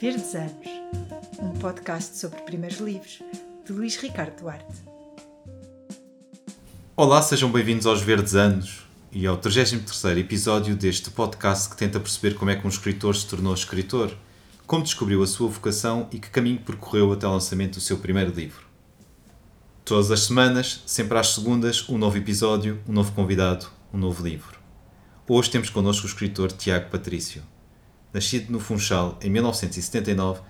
Verdes Anos, um podcast sobre primeiros livros de Luís Ricardo Duarte. Olá, sejam bem-vindos aos Verdes Anos e ao 33º episódio deste podcast que tenta perceber como é que um escritor se tornou escritor, como descobriu a sua vocação e que caminho percorreu até o lançamento do seu primeiro livro. Todas as semanas, sempre às segundas, um novo episódio, um novo convidado, um novo livro. Hoje temos connosco o escritor Tiago Patrício. Nascido no Funchal em 1979,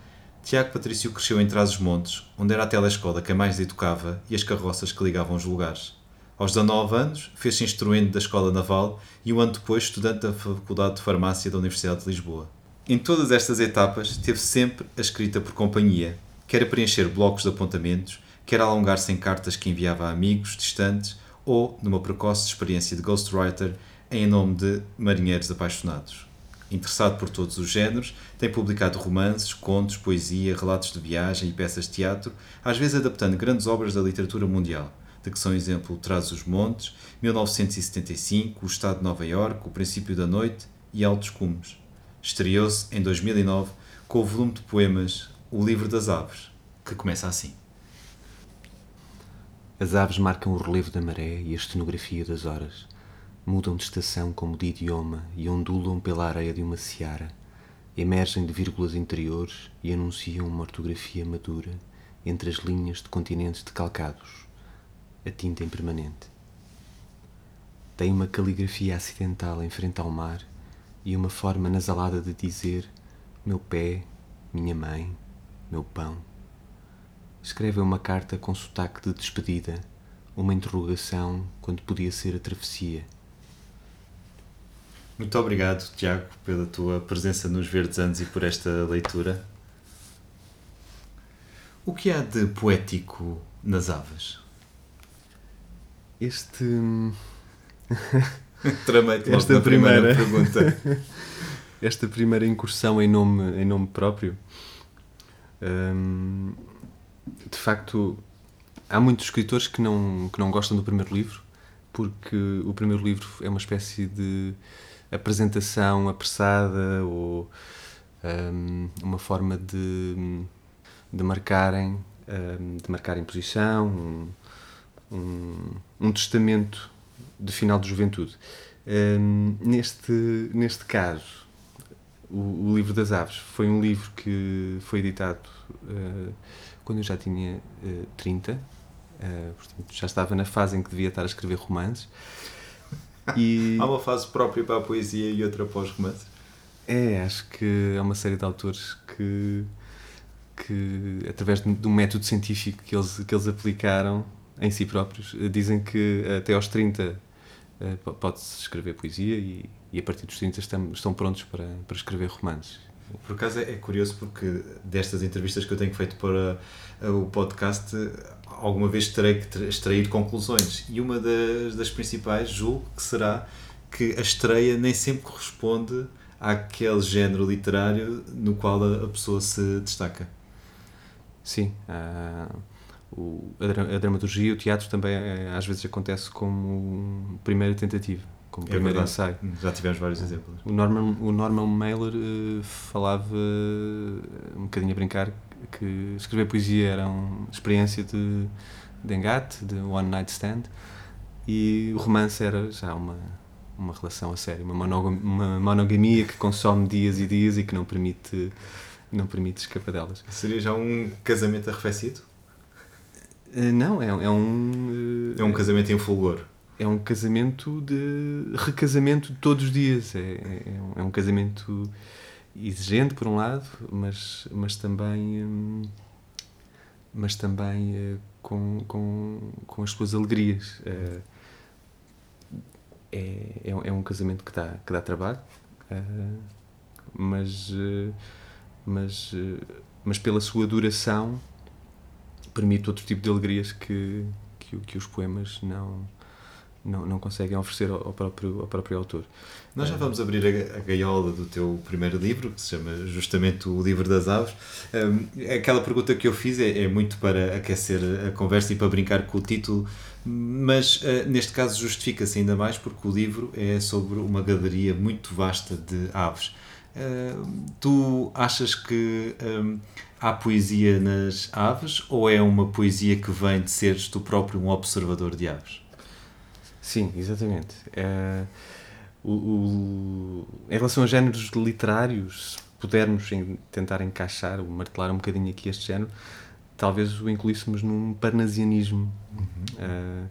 Tiago Patrício cresceu em Trás-os-Montes, onde era a telescola que mais educava e as carroças que ligavam os lugares. Aos 19 anos, fez-se instruente da Escola Naval e um ano depois estudante da Faculdade de Farmácia da Universidade de Lisboa. Em todas estas etapas, teve sempre a escrita por companhia, quer a preencher blocos de apontamentos, quer a alongar-se em cartas que enviava a amigos distantes ou numa precoce experiência de ghostwriter em nome de marinheiros apaixonados. Interessado por todos os géneros, tem publicado romances, contos, poesia, relatos de viagem e peças de teatro, às vezes adaptando grandes obras da literatura mundial, de que são exemplo Traz os Montes, 1975, O Estado de Nova Iorque, O Princípio da Noite e Altos Cumes. Estreou-se em 2009 com o volume de poemas O Livro das Aves, que começa assim. As aves marcam o relevo da maré e a estenografia das horas mudam de estação como de idioma e ondulam pela areia de uma seara, emergem de vírgulas interiores e anunciam uma ortografia madura entre as linhas de continentes decalcados, a tinta impermanente. Tem uma caligrafia acidental em frente ao mar e uma forma nasalada de dizer meu pé, minha mãe, meu pão. Escreve uma carta com sotaque de despedida, uma interrogação quando podia ser a travessia muito obrigado, Tiago, pela tua presença nos Verdes Anos e por esta leitura. O que há de poético nas aves? Este. Tramei-te esta primeira, primeira pergunta. esta primeira incursão em nome, em nome próprio. Hum, de facto, há muitos escritores que não, que não gostam do primeiro livro, porque o primeiro livro é uma espécie de apresentação apressada ou um, uma forma de, de marcarem um, de marcarem posição um, um, um, testamento de final de juventude. Hum, neste neste caso o, o, livro das aves foi um livro que foi editado uh, quando eu já tinha uh, 30 uh, portanto, já estava na fase em que devia estar a escrever romances e... Há uma fase própria para a poesia e outra para os romances? É, acho que há uma série de autores que, que através de um método científico que eles, que eles aplicaram em si próprios, dizem que até aos 30 eh, pode-se escrever poesia e, e, a partir dos 30 estão, estão prontos para, para escrever romances. Por acaso é, é curioso porque destas entrevistas que eu tenho feito para eh, o podcast alguma vez terei que extrair conclusões. E uma das, das principais, julgo que será que a estreia nem sempre corresponde àquele género literário no qual a, a pessoa se destaca. Sim. Uh, o, a, a, dramaturgia, o teatro também eh, às vezes acontece como primeira tentativa, como é primeiro verdade. ensaio. Já tivemos vários exemplos. O Norman, o Norman Mailer uh, falava uh, um bocadinho a brincar que escrever poesia era uma experiência de, de engate, de one night stand, e o romance era já uma, uma relação a sério, uma, monogamia, uma monogamia que consome dias e dias e que não permite, não permite escapadelas. Seria já um casamento arrefecido? Eh, não, é, é um. É um casamento em fulgor. É um casamento de recasamento todos os dias. É, é, é um casamento exigente por um lado, mas, mas também hum, mas também uh, com, com, com as suas alegrias. Uh, é, é, é, um casamento que dá, que dá trabalho, uh, mas, mas, mas pela sua duração permite outro tipo de alegrias que, que, que os poemas não, não, não conseguem oferecer ao, próprio, ao próprio autor. Nós já vamos abrir a, a gaiola do teu primeiro livro, que se chama justamente O Livro das Aves. Aquela pergunta que eu fiz é, é, muito para aquecer a conversa e para brincar com o título, mas uh, neste caso justifica-se ainda mais porque o livro é sobre uma galeria muito vasta de aves. Tu achas que há poesia nas aves ou é uma poesia que vem de seres tu próprio um observador de aves? Sim, exatamente. Uh, o, o, em relação a géneros literários, se pudermos em, tentar encaixar ou martelar um bocadinho aqui este género, talvez o incluíssemos num parnasianismo. Uhum. Uh,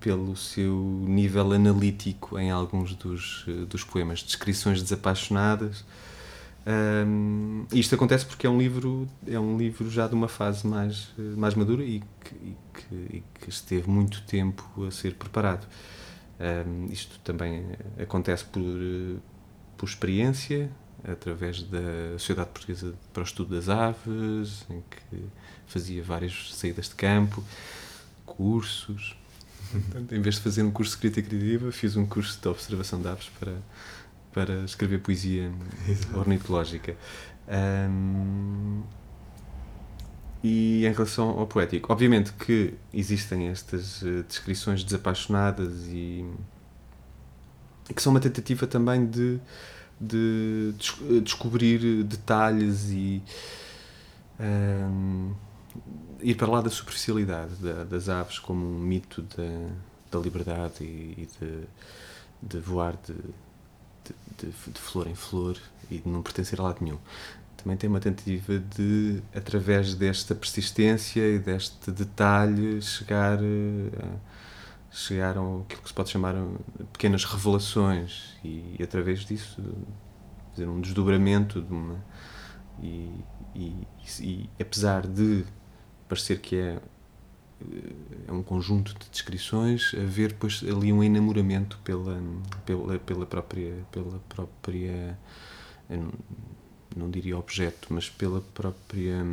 pelo seu nível analítico em alguns dos, eh, dos poemas, descrições desapaixonadas. Um, isto acontece porque é um livro é um livro já de uma fase mais eh, mais madura e que, e que, e que esteve muito tempo a ser preparado. Um, isto também acontece por por experiência através da Sociedade Portuguesa para o Estudo das Aves, em que fazia várias saídas de campo, cursos, Portanto, em vez de fazer um curso de escrita criativa, fiz um curso de observação de aves para, para escrever poesia Exato. ornitológica. Um, e em relação ao poético, obviamente que existem estas uh, descrições desapaixonadas e, que são uma tentativa também de, de, de descobrir detalhes e um, ir para lá da superficialidade da, das aves como um mito da, da liberdade e, e de, de, voar de, de, de, flor em flor e de não pertencer a lado nenhum. Também tem uma tentativa de, através desta persistência e deste detalhe, chegar, a, chegar a aquilo que se pode chamar pequenas revelações e, e através disso fazer um desdobramento de uma, e, e, e apesar de parecer que é, eh, é um conjunto de descrições, haver depois ali um enamoramento pela, pela, pela própria, pela própria não diria objeto, mas pela própria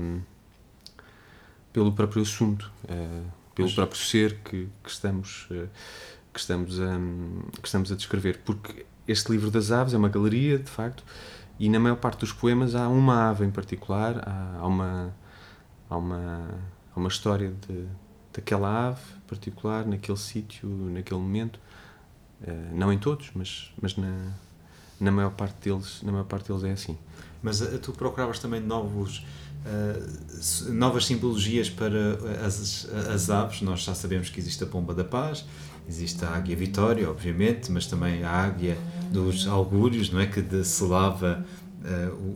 pelo próprio assunto, uh, pelo mas... próprio ser que, que estamos uh, que estamos a que estamos a descrever, porque este livro das aves é uma galeria, de facto, e na maior parte dos poemas há uma ave em particular, há uma há uma, há uma história de, daquela ave particular, naquele sítio, naquele momento. Uh, não em todos, mas, mas na, na, maior parte deles, na maior parte deles é assim. Mas uh, tu procuravas também novos, uh, novas simbologias para as, as aves. Nós já sabemos que existe a pomba da paz, existe a águia vitória, obviamente, mas também a águia dos augúrios, não é? Que selava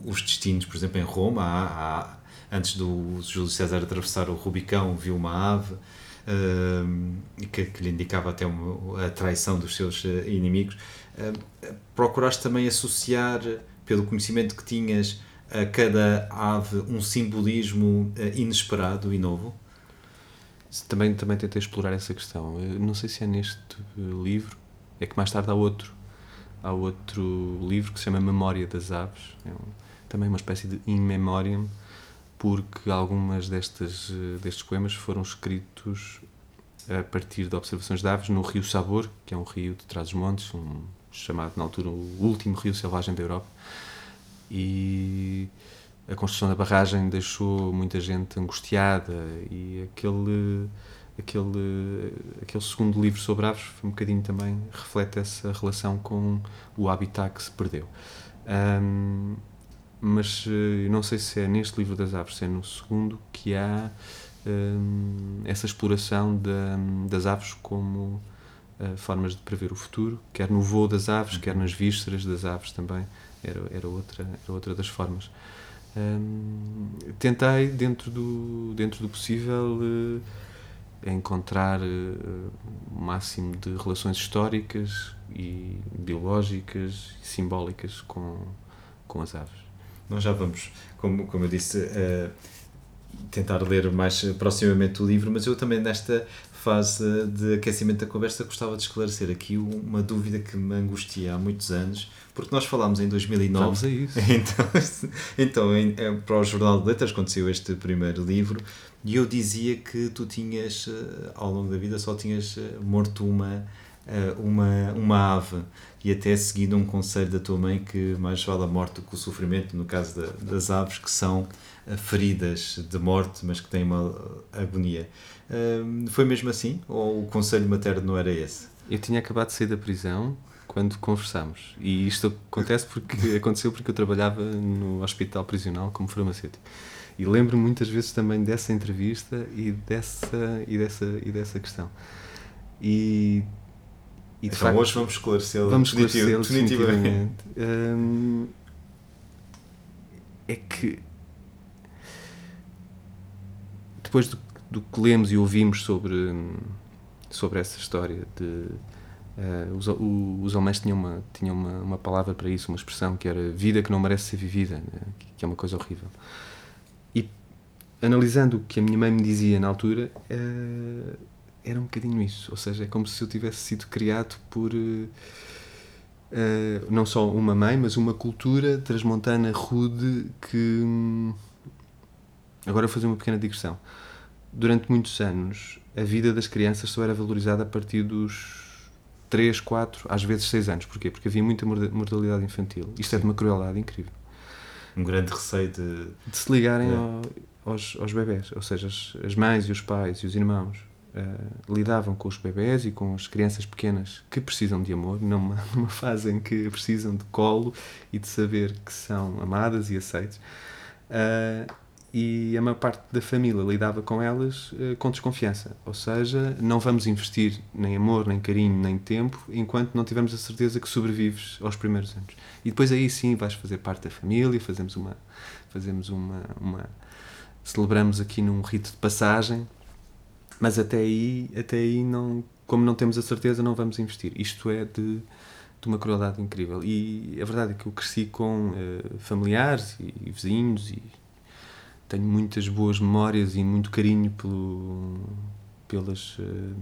os destinos, por exemplo, em Roma. Há, há antes do Júlio César atravessar o Rubicão, viu uma ave uh, que, que, lhe indicava até uma, a traição dos seus uh, inimigos. Uh, procuraste também associar, pelo conhecimento que tinhas, a cada ave um simbolismo inesperado e novo? Também, também tentei explorar essa questão. Não sei se é neste livro, é que mais tarde há outro. Há outro livro que se chama Memória das Aves, é um, também uma espécie de in memoriam, porque algumas destas, destes poemas foram escritos a partir de observações de aves no rio Sabor, que é um rio de Trás-os-Montes, um, chamado na altura o último rio selvagem da Europa. E a construção da barragem deixou muita gente angustiada e aquele aquele aquele segundo livro sobre aves um bocadinho também reflete essa relação com o habitat que se perdeu. Um, mas uh, não sei se é neste livro das aves, se é no segundo, que há um, essa exploração das aves como uh, formas de prever o futuro, quer no voo das aves, quer nas vísceras das aves também, era, era, outra, era outra das formas. Tentei, dentro do, dentro do possível, uh, encontrar uh, o máximo de relações históricas e biológicas e simbólicas com, com as aves. Nós já vamos, como, como eu disse, uh, tentar ler mais proximamente o livro, mas eu também nesta fase de aquecimento da conversa gostava de esclarecer aqui uma dúvida que me angustia há muitos anos, porque nós falámos em 2009. Vamos a isso. Então, então em, é, para o Jornal de Letras, saiu este primeiro livro, e eu dizia que tu tinhas, eh, ao longo da vida, só tinhas eh, morto uma, uma, uma ave e até seguindo um conselho da tua mãe que mais vale a morte do que o sofrimento, no caso da, das aves que são eh, feridas de morte, mas que têm uma eh, agonia. foi mesmo assim? Ou o conselho materno não era esse? Eu tinha acabado de sair da prisão, quando conversamos. E isto acontece porque aconteceu porque eu trabalhava no hospital prisional como farmacêutico. E lembro muitas vezes também dessa entrevista e dessa e dessa e dessa questão. E, e então facto, hoje vamos esclarecê-lo vamos esclarecê definitivamente. Hum, é que depois do, do, que lemos e ouvimos sobre sobre essa história de Uh, os, o, os alemães tinham, uma, tinham uma, uma palavra para isso, uma expressão que era vida que não merece ser vivida, né? que é uma coisa horrível. E analisando o que a minha mãe me dizia na altura, uh, era um bocadinho isso. Ou seja, é como se eu tivesse sido criado por uh, não só uma mãe, mas uma cultura transmontana rude que. Hum, agora vou fazer uma pequena digressão. Durante muitos anos, a vida das crianças só era valorizada a partir dos 3, 4, às vezes 6 anos. Porquê? Porque havia muita mortalidade infantil. Isto é de uma crueldade incrível. Um grande receio de... De se ligarem é. ao, aos, aos bebés. Ou seja, as, as, mães e os pais e os irmãos uh, lidavam com os bebés e com as crianças pequenas que precisam de amor, numa, numa fase em que precisam de colo e de saber que são amadas e aceites. Uh, e a maior parte da família lidava com elas uh, com desconfiança. Ou seja, não vamos investir nem amor, nem carinho, nem tempo enquanto não tivermos a certeza que sobrevives aos primeiros anos. E depois aí sim vais fazer parte da família, fazemos uma. Fazemos uma, uma celebramos aqui num rito de passagem, mas até aí, até aí não, como não temos a certeza, não vamos investir. Isto é de, de uma crueldade incrível. E a verdade é que eu cresci com uh, familiares e, e vizinhos e tenho muitas boas memórias e muito carinho pelo, pelas, eh,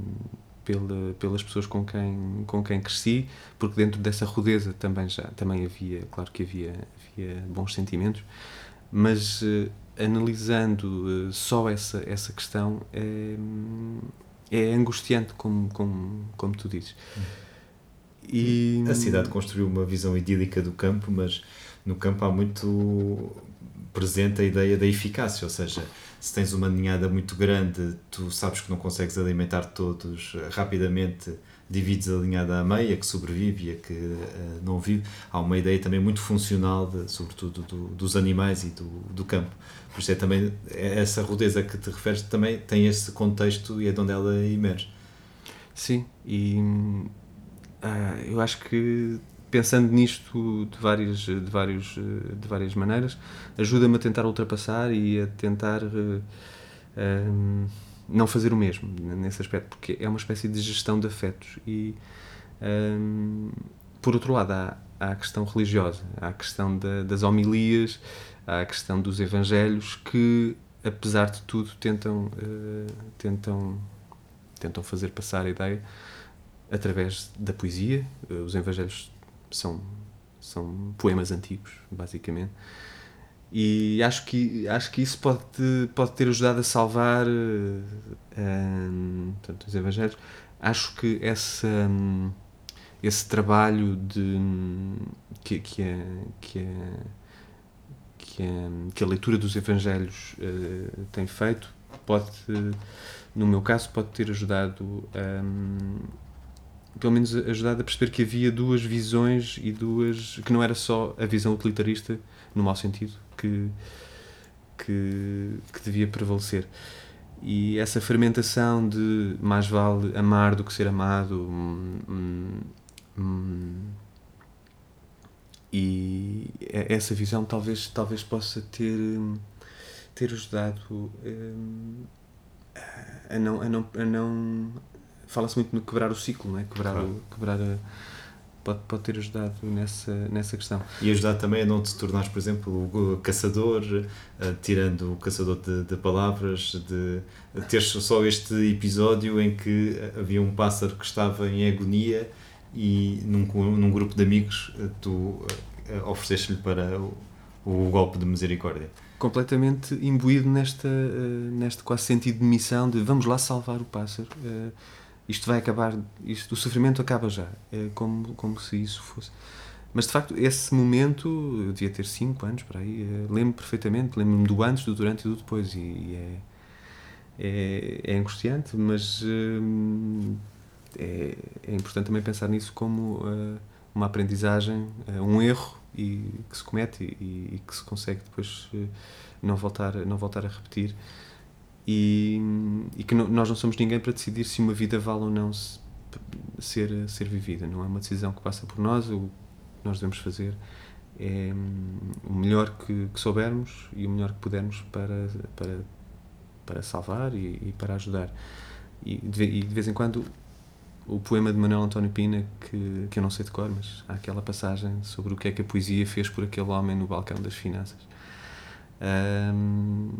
pela, pelas pessoas com quem, com quem cresci, porque dentro dessa rudeza também, já, também havia, claro que havia, havia bons sentimentos, mas uh, analisando uh, só essa, essa questão é, é angustiante, como, como, como tu dizes. E... A cidade construiu uma visão idílica do campo, mas no campo há muito presente a ideia da eficácia, ou seja, se tens uma ninhada muito grande, tu sabes que não consegues alimentar todos rapidamente, divides a ninhada à meia, que sobrevive e a que uh, não vive. Há uma ideia também muito funcional, de, sobretudo do, dos animais e do, do campo. Por isso é também, é essa rudeza que te referes também tem esse contexto e é de onde ela emerge. Sim, e uh, eu acho que pensando nisto de várias, de vários, de várias maneiras, ajuda-me a tentar ultrapassar e a tentar uh, não fazer o mesmo nesse aspecto, porque é uma espécie de gestão de afetos. E, por outro lado, há, a questão religiosa, a questão da, das homilias, a questão dos evangelhos que, apesar de tudo, tentam, uh, tentam, tentam fazer passar a ideia através da poesia. Os evangelhos são, são poemas antigos, basicamente. E acho que, acho que isso pode, pode ter ajudado a salvar um, portanto, os Evangelhos. Acho que essa, um, esse trabalho de, que, que, é, que, é, que, é, que a leitura dos Evangelhos uh, tem feito pode, no meu caso, pode ter ajudado um, pelo menos ajudado a perceber que havia duas visões e duas que não era só a visão utilitarista no mau sentido que que, que devia prevalecer. E essa fermentação de mais vale amar do que ser amado hum, hum, e essa visão talvez talvez possa ter ter ajudado hum, a não a não a não fala-se muito no quebrar o ciclo, não é? Quebrar, claro. o, quebrar a, pode, pode ter ajudado nessa, nessa questão. E ajudar também a não te tornares, por exemplo, o caçador, uh, tirando o caçador de, de palavras, de teres só este episódio em que havia um pássaro que estava em agonia e num, num grupo de amigos uh, tu uh, ofereceste-lhe para o, o golpe de misericórdia completamente imbuído nesta, neste quase sentido de missão de vamos lá salvar o pássaro isto vai acabar, isto, o sofrimento acaba já. É como, como se isso fosse. Mas de facto, esse momento, eu devia ter 5 anos para aí, lembro perfeitamente, lembro-me do antes, do durante e do depois. E, e é, é, é, angustiante, mas é, é importante também pensar nisso como uh, uma aprendizagem, uh, um erro e que se comete e, e que se consegue depois uh, não voltar, não voltar a repetir. E, e que nós não somos ninguém para decidir se uma vida vale ou não se, ser, ser vivida. Não é uma decisão que passa por nós. O que nós devemos fazer é hum, o melhor que, que, soubermos e o melhor que pudermos para, para, para salvar e, e para ajudar. E de, e de, vez em quando o poema de Manuel António Pina, que, que eu não sei de cor, mas há aquela passagem sobre o que é que a poesia fez por aquele homem no balcão das finanças. Um,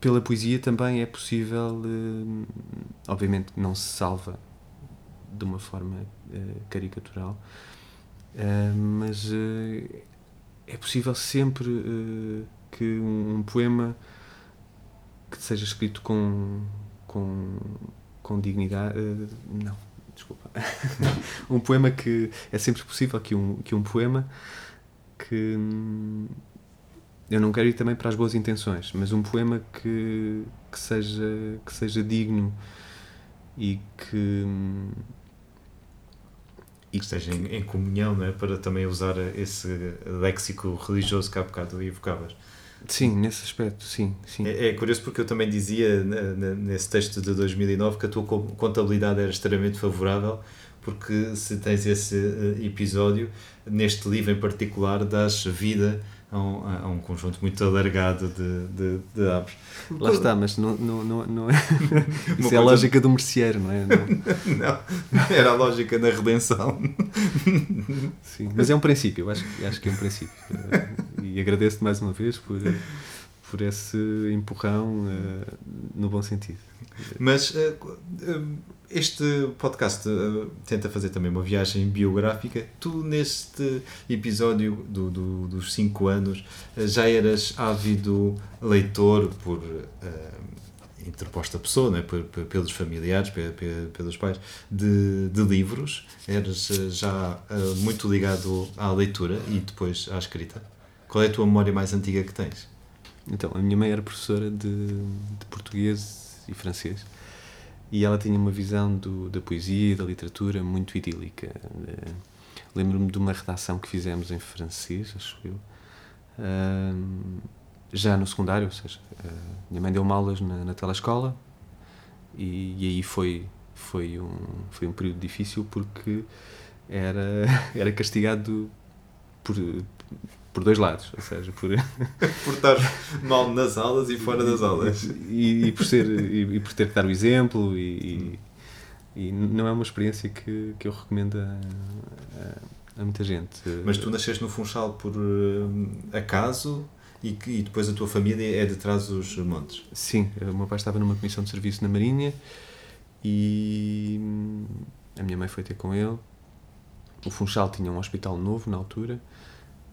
pela poesia também é possível, um, obviamente não se salva de uma forma uh, caricatural, uh, mas uh, é possível sempre que um, um, poema que seja escrito com, com, com dignidade. não, desculpa. um poema que. É sempre possível que um, que um poema que. Hum, eu não quero ir também para as boas intenções, mas um poema que, que, seja, que seja digno e que. Hum, e que esteja em, em, comunhão, não é? Para também usar esse léxico religioso que há bocado evocavas. Sim, nesse aspecto, sim. sim. É, é, curioso porque eu também dizia nesse texto de 2009 que a tua contabilidade era extremamente favorável, porque se tens esse eh, episódio, neste livro em particular, dás vida a um, a um conjunto muito alargado de, de, de aves. Lá está, mas não, não, não, não é. Isso coisa... é a lógica do merceeiro, não é? Não. não, era a lógica da redenção. Sim, mas é um princípio, acho, acho que é um princípio. E agradeço-te mais uma vez por, por esse empurrão uh, no bom sentido. Mas. Uh, uh, este podcast uh, tenta fazer também uma viagem biográfica. Tu, neste episódio do, do dos 5 anos, uh, já eras ávido leitor por uh, interposta pessoa, né? por, por, pelos familiares, pelos pais, de, de livros. Eras já muito ligado à leitura e depois à escrita. Qual é a tua memória mais antiga que tens? Então, a minha mãe era professora de, de português e francês e ela tinha uma visão do, da poesia e da literatura muito idílica. Uh, Lembro-me de uma redação que fizemos em francês, acho eu, uh, já no secundário, ou seja, uh, minha mãe deu-me aulas na, na telescola e, e, aí foi, foi, um, foi um período difícil porque era, era castigado por, por dois lados, ou seja, por, por estar mal nas aulas e fora das aulas. E, e por, ser, e, e, por ter que dar o exemplo, e, e, não é uma experiência que, que eu recomendo a, a, a, muita gente. Mas tu nasceste no Funchal por uh, acaso e, que, e depois a tua família é de trás dos montes? Sim, o meu pai estava numa comissão de serviço na Marinha e a minha mãe foi ter com ele. O Funchal tinha um hospital novo na altura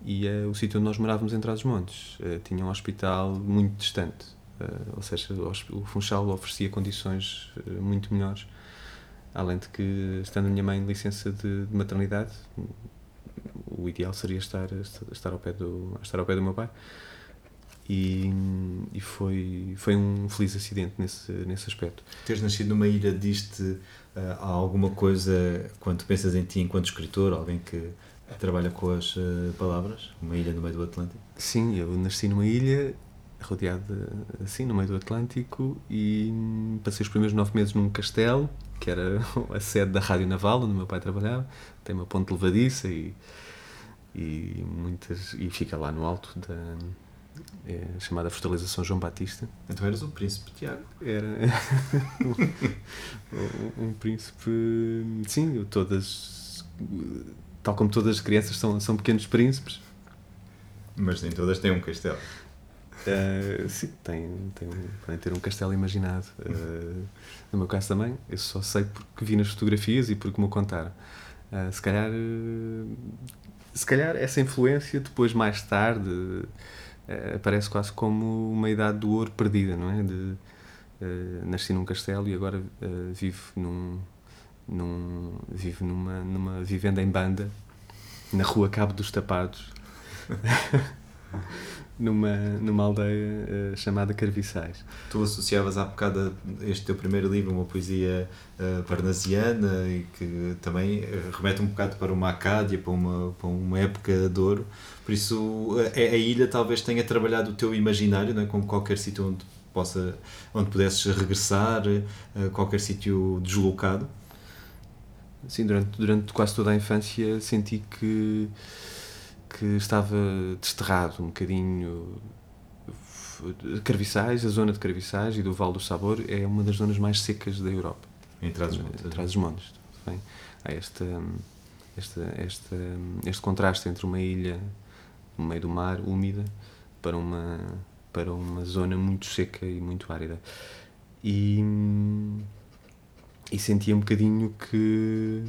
e uh, o sítio onde nós morávamos em Trás-os-Montes uh, tinha um hospital muito distante, uh, ou seja, o, Funchal oferecia condições muito melhores, além de que, estando a minha mãe em licença de, de, maternidade, o ideal seria estar, estar, ao, pé do, estar ao pé do meu pai. E, e foi, foi um feliz acidente nesse, nesse aspecto. Teres nascido numa ilha diste uh, alguma coisa, quando pensas em ti enquanto escritor, alguém que Trabalha com as uh, palavras, uma ilha no meio do Atlântico? Sim, eu nasci numa ilha rodeada assim no meio do Atlântico e passei os primeiros nove meses num castelo que era a sede da Rádio Naval onde o meu pai trabalhava. Tem uma ponte levadiça e e muitas e fica lá no alto da é, chamada Fortaleza São João Batista. Então eras o príncipe Tiago. Era um, um, príncipe sim todas tal como todas as crianças são, são pequenos príncipes. Mas nem todas têm um castelo. Uh, sim, tem, tem, podem ter um castelo imaginado. Uh, no meu caso também, eu só sei porque vi nas fotografias e porque me contaram. Uh, se calhar, se calhar essa influência depois, mais tarde, aparece quase como uma idade do ouro perdida, não é? De, nasci num castelo e agora vivo num, num, vive numa, numa vivenda em banda na rua Cabo dos Tapados. numa, numa aldeia uh, chamada Carviçais. Tu associavas há bocado este teu primeiro livro uma poesia uh, parnasiana e que também remete um bocado para uma Acádia, para uma, para uma época de ouro. Por isso, a, a ilha talvez tenha trabalhado o teu imaginário, não é? como qualquer sítio onde, possa, onde pudesses regressar, qualquer sítio deslocado. Sim, durante, durante quase toda a infância senti que que estava desterrado um bocadinho. Carviçais, a zona de Carviçais e do Vale do Sabor é uma das zonas mais secas da Europa. Em Trás-os-Montes. Em Trás-os-Montes. Há este, este, este, este contraste entre uma ilha no meio do mar, úmida, para uma, para uma zona muito seca e muito árida. E, e sentia um bocadinho que.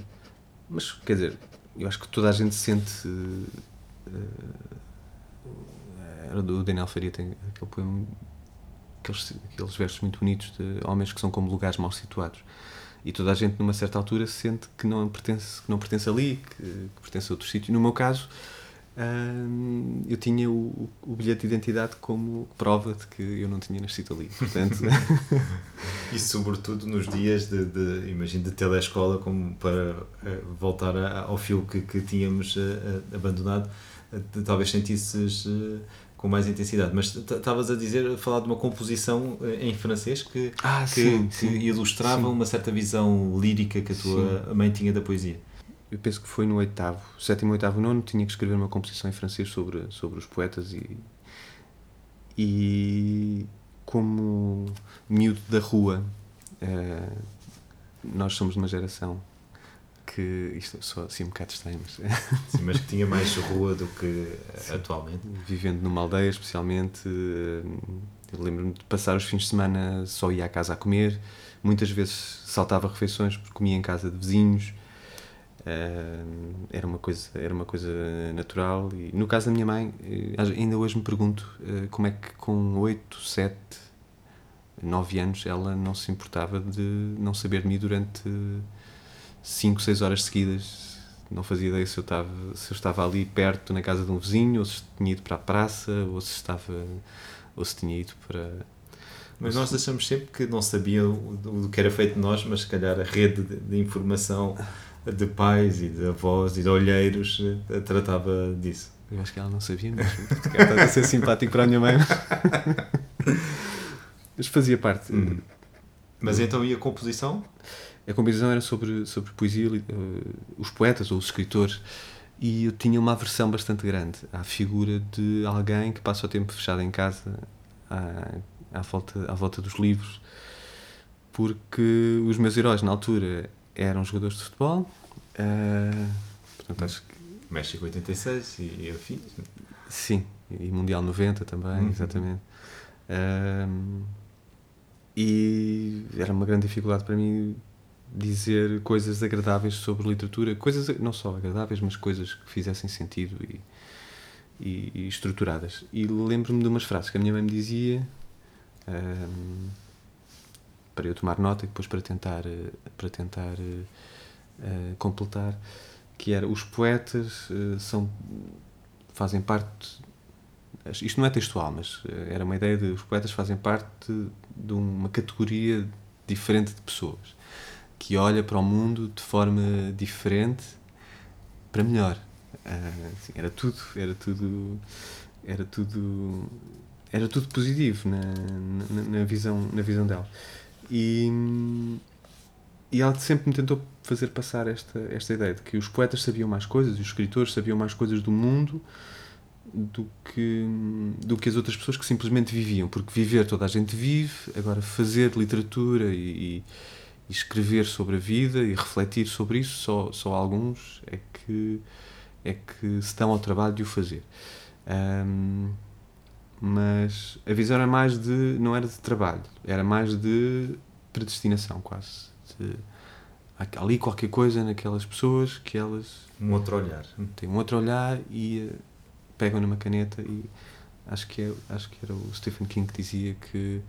Mas, quer dizer, eu acho que toda a gente sente era do Daniel Faria, tem aquele poema, aqueles, aqueles versos muito bonitos de homens que são como lugares mal situados. E toda a gente, numa certa altura, sente que não pertence, que não pertence ali, que, que pertence a outro sítio. No meu caso, eu tinha o, o, bilhete de identidade como prova de que eu não tinha nascido ali. Portanto... e sobretudo nos dias de, de imagino, de telescola, como para uh, voltar ao fio que, que tínhamos uh, abandonado, talvez sentisses com mais intensidade. Mas estavas a dizer, a falar de uma composição eh, em francês que, ah, que, sim, que sim, ilustrava sim. uma certa visão lírica que a tua mãe tinha da poesia. Eu penso que foi no oitavo, sétimo, oitavo, nono, tinha que escrever uma composição em francês sobre, sobre os poetas e, e como miúdo da rua, uh, nós somos de uma geração que isto só assim um bocado estranho, mas... Sim, mas que tinha mais rua do que Sim. atualmente. Vivendo numa aldeia, especialmente, eh, lembro-me de passar os fins de semana só ia à casa a comer, muitas vezes saltava refeições porque comia em casa de vizinhos, eh, era uma coisa era uma coisa natural e no caso da minha mãe eh, ainda hoje me pergunto como é que com 8, 7 9 anos ela não se importava de não saber de mim durante 5, 6 horas seguidas. Não fazia ideia se eu, estava, se eu estava ali perto, na casa de um vizinho, ou se tinha ido para a praça, ou se estava ou se tinha ido para. Mas nós achamos sempre que não sabiam do que era feito de nós, mas se calhar a rede de, de informação de pais e de avós e de olheiros eh, tratava disso. Eu acho que ela não sabia mesmo. Estava a ser simpático para a minha mãe. Mas fazia parte. Hum. Mas então e a composição? a composição era sobre, sobre poesia, uh, os poetas ou os escritores, e eu tinha uma aversão bastante grande à figura de alguém que passa o tempo fechado em casa à, à, volta, à volta dos livros, porque os meus heróis na altura eram jogadores de futebol. Uh, portanto, acho que... México 86 e, afins. Sim, e Mundial 90 também, uhum. exatamente. Uh, e era uma grande dificuldade para mim dizer coisas agradáveis sobre literatura, coisas não só agradáveis, mas coisas que fizessem sentido e, e, e estruturadas. E lembro-me de umas frases que a minha mãe me dizia um, para eu tomar nota e depois para tentar, para tentar uh, completar, que era os poetas uh, são fazem parte isto não é textual, mas era uma ideia de os poetas fazem parte de uma categoria diferente de pessoas que olha para o mundo de forma diferente para melhor. Uh, assim, era tudo, era tudo, era tudo, era tudo positivo na, na, na, visão, na visão dela. E, e ela sempre me tentou fazer passar esta, esta ideia de que os poetas sabiam mais coisas e os escritores sabiam mais coisas do mundo do que, do que as outras pessoas que simplesmente viviam. Porque viver toda a gente vive, agora fazer literatura e, e escrever sobre a vida e refletir sobre isso, só, só alguns é que, é que se dão ao trabalho de o fazer. Um, mas a visão era mais de. não era de trabalho, era mais de predestinação, quase. De, há ali qualquer coisa naquelas pessoas que elas. Um outro olhar. Têm um outro olhar e uh, pegam numa caneta e. Acho que, é, acho que era o Stephen King que dizia que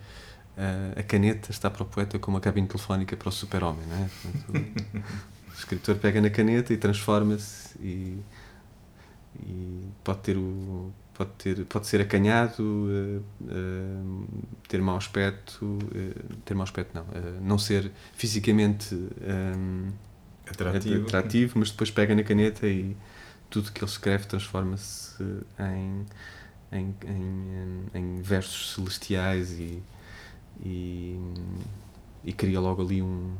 a caneta está para o poeta como a cabine telefónica para o super-homem, não é? Portanto, o escritor pega na caneta e transforma-se e, e, pode ter o pode, ter, pode ser acanhado, uh, uh, ter mau aspecto, uh, ter mau aspecto não, não ser fisicamente um, atrativo. atrativo, mas depois pega na caneta e tudo que ele escreve transforma-se em, em, em, em, versos celestiais e, e, e cria logo ali um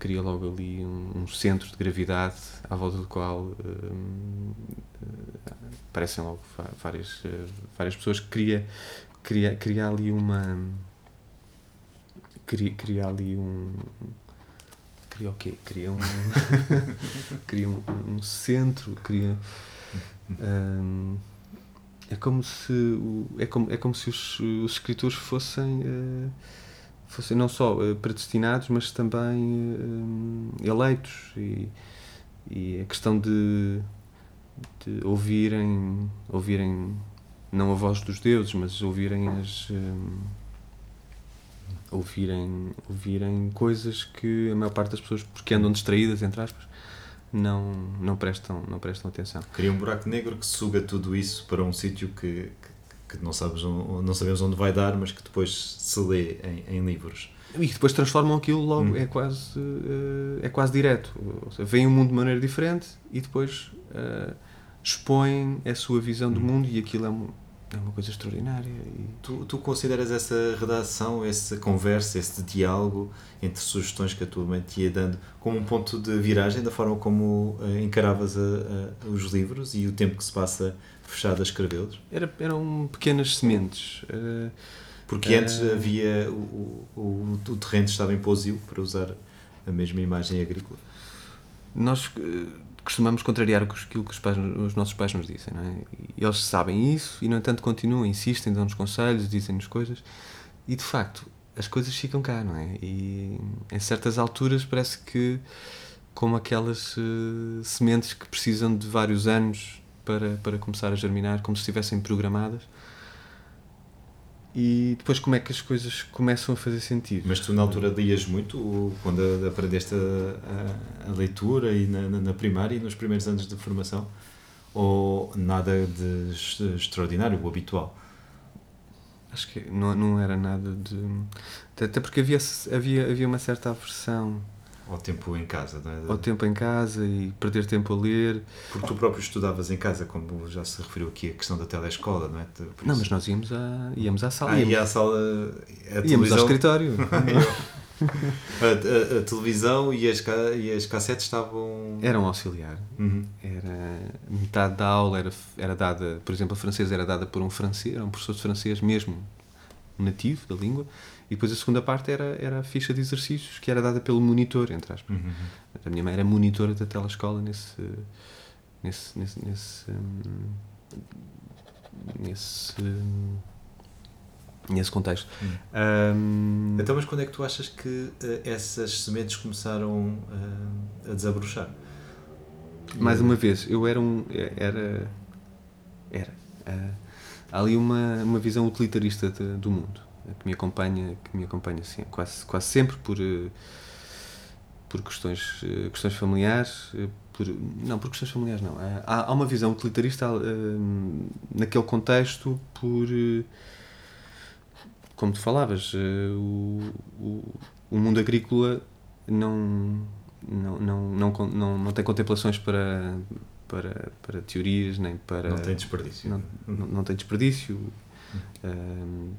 cria logo ali um, um, centro de gravidade à volta do qual um, aparecem logo várias, várias pessoas cria, cria, cria ali uma cria, cria ali um cria o quê? Cria um cria um, um, centro cria um, é como se é como, é como se os, os escritores fossem uh, fossem não só uh, predestinados, mas também uh, eleitos. E, e a questão de, de ouvirem, ouvirem, não a voz dos deuses, mas ouvirem as. Um, ouvirem, ouvirem coisas que a maior parte das pessoas, porque andam distraídas, entre aspas, não, não, prestam, não prestam atenção. Cria um buraco negro que suga tudo isso para um sítio que, que não, sabes, não sabemos onde vai dar, mas que depois se lê em, em livros. E que depois transformam aquilo logo, hum. é, quase, eh, é quase direto. Ou seja, veem o mundo de maneira diferente e depois uh, expõem a sua visão do hum. mundo e aquilo é, um, é uma coisa extraordinária. E... Tu, tu consideras essa redação, essa conversa, esse diálogo entre sugestões que a tua mente ia dando como um ponto de viragem da forma como uh, encaravas a, a, os livros e o tempo que se passa fechado a escrevê-los? Era, eram pequenas sementes. Uh, Porque antes uh, havia. O, o, o, terreno estava em pousio, para usar a mesma imagem agrícola. Nós uh, costumamos contrariar aquilo que os, pais, os nossos pais nos dizem, não é? E eles sabem isso e, no entanto, continuam, insistem, dão-nos conselhos, dizem-nos coisas. E, de facto, as coisas ficam cá, não é? E em certas alturas parece que, como aquelas uh, sementes que precisam de vários anos para, para começar a germinar, como se estivessem programadas. E depois como é que as coisas começam a fazer sentido? Mas tu na altura lias muito quando aprendeste a, a, a leitura e na, na, primária e nos primeiros anos de formação? Ou nada de extraordinário, o habitual? Acho que não, não era nada de. Até porque havia, havia, havia uma certa aversão ao tempo em casa, não é? Ao tempo em casa e perder tempo a ler. Porque tu próprio estudavas em casa, como já se referiu aqui a questão da telescola, não é? Por não, mas nós íamos, a, íamos à sala. Ah, íamos, à sala. Íamos ao escritório. a, a, a, televisão e as, e as cassetes estavam. Eram auxiliar. Uhum. Era, metade da aula era, era dada, por exemplo, a francesa era dada por um francês, era um professor de francês mesmo nativo da língua e depois a segunda parte era, era a ficha de exercícios que era dada pelo monitor, entre aspas. Uhum. A minha mãe era monitora da telescola nesse, nesse, nesse, nesse, hum, nesse, nesse contexto. Uhum. Um, então, mas quando é que tu achas que uh, essas sementes começaram uh, a desabrochar? Mais uma vez, eu era um. Era. Era. Uh, há ali uma, uma visão utilitarista de, do mundo que me acompanha, que me acompanha assim, quase, quase sempre por, eh, por questões, eh, questões familiares, eh, por, não, por questões familiares não. Há, há uma visão utilitarista naquele contexto por, como tu falavas, o, o, o mundo agrícola não, não, não, não, não, não tem contemplações para, para, para teorias, nem para... Não tem desperdício. Não, não, não tem desperdício. Hum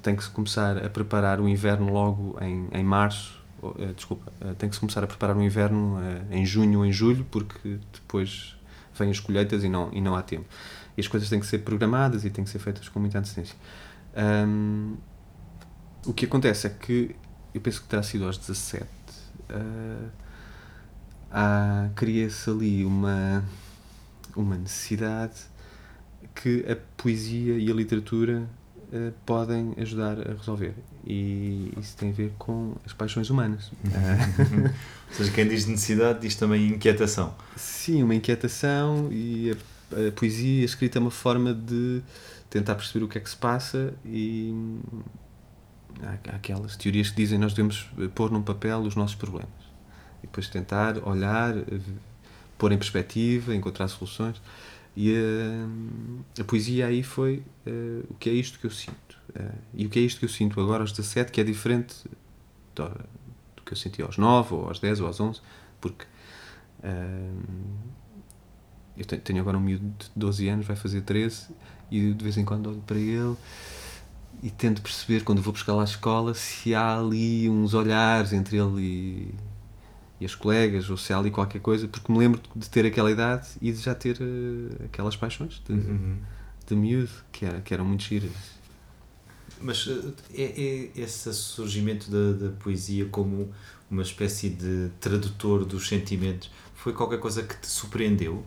tem que se começar a preparar o inverno logo em, em março, uh, desculpa, uh, tem que se começar a preparar o inverno uh, em junho ou em julho, porque depois vêm as colheitas e não, e não há tempo. E as coisas têm que ser programadas e têm que ser feitas com muita antecedência. Um, o que acontece é que, eu penso que terá sido aos 17, uh, cria-se ali uma, uma necessidade que a poesia e a literatura uh, podem ajudar a resolver. E isso tem a ver com as paixões humanas. Ou seja, quem diz necessidade diz também inquietação. Sim, uma inquietação e a, a poesia a escrita é uma forma de tentar perceber o que é que se passa e há aquelas teorias que dizem que nós devemos pôr num papel os nossos problemas e depois tentar olhar, pôr em perspectiva, encontrar soluções. E a, a poesia aí foi uh, o que é isto que eu sinto. Uh, e o que é isto que eu sinto agora aos 17, que é diferente do, do que eu senti aos 9, ou aos 10, ou aos 11, porque uh, eu tenho, tenho agora um miúdo de 12 anos, vai fazer 13, e de vez em quando olho para ele e tento perceber, quando vou buscar lá à escola, se há ali uns olhares entre ele e e as colegas, ou se há ali qualquer coisa, porque me lembro de ter aquela idade e de já ter uh, aquelas paixões de, uhum. de miúdo, que, era, que eram muito giras. Mas uh, é, é, esse surgimento da, da poesia como uma espécie de tradutor dos sentimentos foi qualquer coisa que te surpreendeu?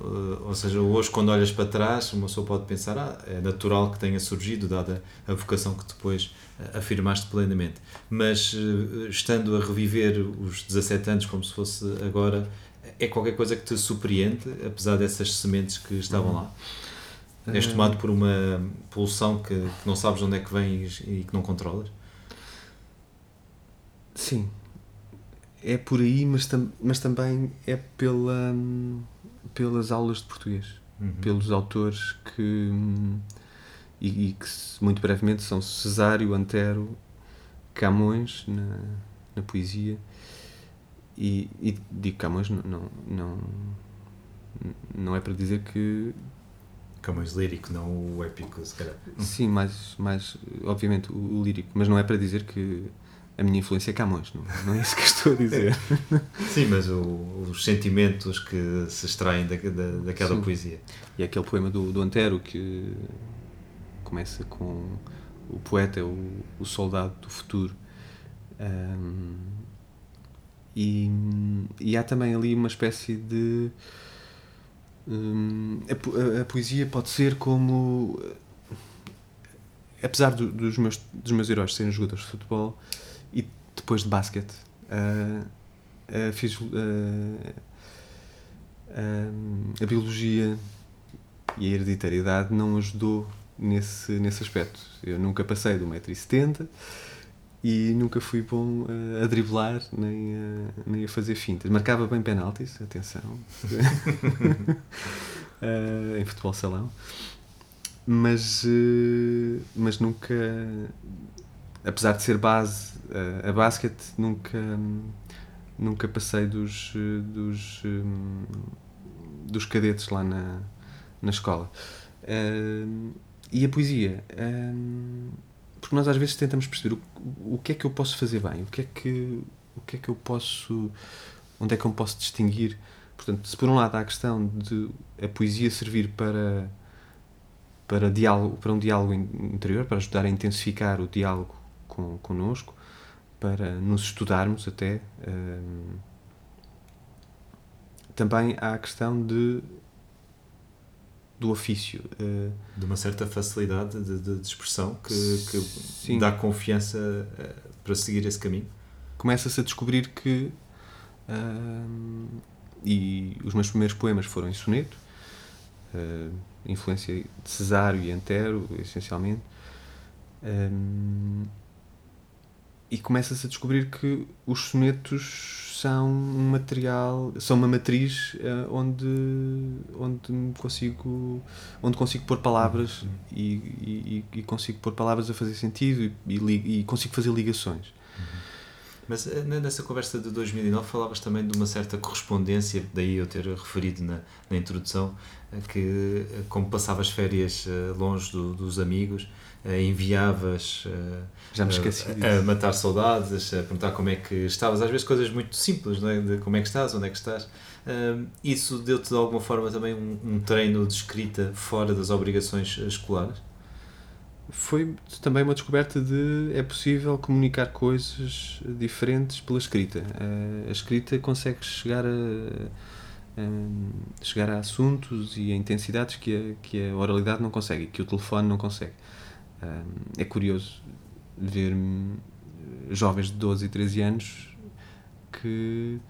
Uh, ou seja, hoje, quando olhas para trás, uma pessoa pode pensar: ah, é natural que tenha surgido, dada a vocação que depois uh, afirmaste plenamente. Mas, uh, estando a reviver os 17 anos como se fosse agora, é qualquer coisa que te surpreende, apesar dessas sementes que estavam lá? Uhum. És tomado por uma pulsão que, que, não sabes onde é que vem e que não controlas? Sim, é por aí, mas, tam mas também é pela. Hum pelas aulas de português, uhum. pelos autores que. E, e, que muito brevemente são Cesário, Antero, Camões na, na poesia. E, e digo Camões, não, não, não, não é para dizer que. Camões lírico, não o épico, se calhar. Sim, mais, mais obviamente o, o lírico, mas não é para dizer que a minha influência é Camões, não, não é isso que estou a dizer. Sim, mas o, os sentimentos que se extraem da, da, daquela Sim. poesia. E aquele poema do, do Antero que começa com o poeta é o, o soldado do futuro. Um, e, e há também ali uma espécie de. Um, a, a, poesia pode ser como. Apesar do, dos, meus, dos meus heróis serem jogadores de futebol, e depois de basquete uh, uh, fiz uh, a biologia e a hereditariedade não ajudou nesse, nesse aspecto. Eu nunca passei do 1,70m e nunca fui bom a driblar nem a, nem a fazer fintas. Marcava bem penaltis, atenção, em futebol salão, mas, mas nunca, apesar de ser base a, a basket nunca nunca passei dos dos dos cadetes lá na na escola. Uh, e a poesia uh, porque nós às vezes tentamos perceber o, o que é que eu posso fazer bem o que é que o que é que eu posso onde é que eu posso distinguir. Portanto se por um lado há a questão de a poesia servir para para diálogo para um diálogo interior para ajudar a intensificar o diálogo com, connosco para nos estudarmos até. Um, também há a questão de do ofício. Uh, de uma certa facilidade de, de, de expressão que, que dá confiança uh, para seguir esse caminho. Começa-se a descobrir que. Uh, e os meus primeiros poemas foram em soneto, uh, influência de Cesário e Antero, essencialmente. Um, e começa-se a descobrir que os sonetos são um material, são uma matriz uh, onde onde consigo onde consigo pôr palavras uhum. e, e, e, consigo pôr palavras a fazer sentido e, e consigo fazer ligações. Uhum. Mas eh, nessa conversa de 2009 falavas também de uma certa correspondência, daí eu ter referido na, na introdução, eh, que como passavas férias longe do, dos amigos, enviavas eh, Já me esqueci a, a, matar saudades, a perguntar como é que estavas, às vezes coisas muito simples, não é? de como é que estás, onde é que estás. isso deu-te de alguma forma também um, um, treino de escrita fora das obrigações escolares? Foi também uma descoberta de é possível comunicar coisas diferentes pela escrita. A escrita consegue chegar a, a chegar a assuntos e a intensidades que a, que a oralidade não consegue, que o telefone não consegue é curioso ver jovens de 12 e 13 anos que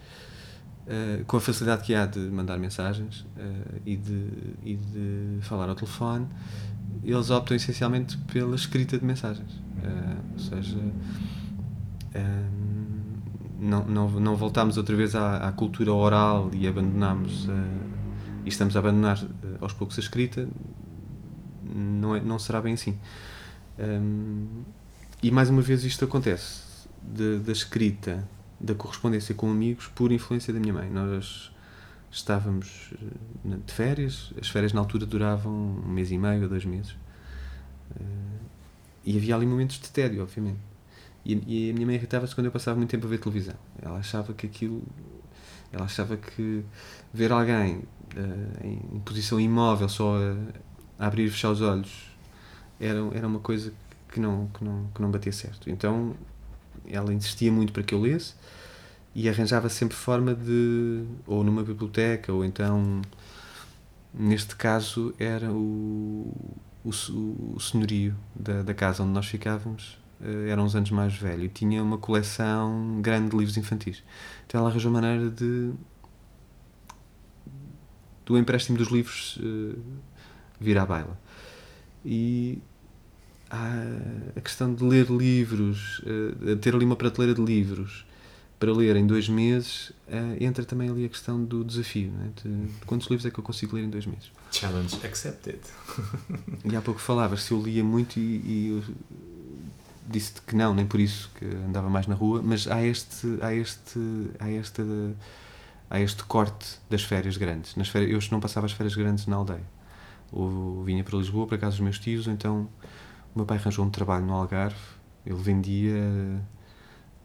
Uh, com a facilidade que há de mandar mensagens uh, e, de, e de falar ao telefone, eles optam essencialmente pela escrita de mensagens. Ou seja, não, não, não voltamos outra vez à, à cultura oral e abandonamos e estamos a abandonar aos poucos a escrita, não, é, não será bem assim. Um, e mais uma vez isto acontece da escrita, da correspondência com amigos, por influência da minha mãe. Nós estávamos eh, de férias, as férias na altura duravam um mês e meio, dois meses. Uh, e havia ali momentos de tédio, obviamente. E, e a minha mãe irritava-se quando eu passava muito tempo a ver televisão. Ela achava que aquilo. Ela achava que ver alguém uh, em posição imóvel, só a, a, abrir e fechar os olhos, era, era uma coisa que não, que, não, que não batia certo. Então ela insistia muito para que eu lesse e arranjava sempre forma de. ou numa biblioteca, ou então. neste caso era o, o, o senhorio da, da casa onde nós ficávamos uh, era uns anos mais velho e tinha uma coleção grande de livros infantis. Então ela arranjou maneira de do empréstimo dos livros uh, vir à baila. E a questão de ler livros, uh, ter ali uma prateleira de livros para ler em dois meses, uh, entra também ali a questão do desafio. É? De, quantos livros é que eu consigo ler em dois meses? Challenge accepted. e há pouco falavas se eu lia muito e, e disse que não, nem por isso que andava mais na rua, mas há este, há este, há este, há este corte das férias grandes. Nas férias, eu não passava as férias grandes na aldeia. Ou vinha para Lisboa, para casa dos meus tios, ou então meu pai arranjou um trabalho no Algarve, ele vendia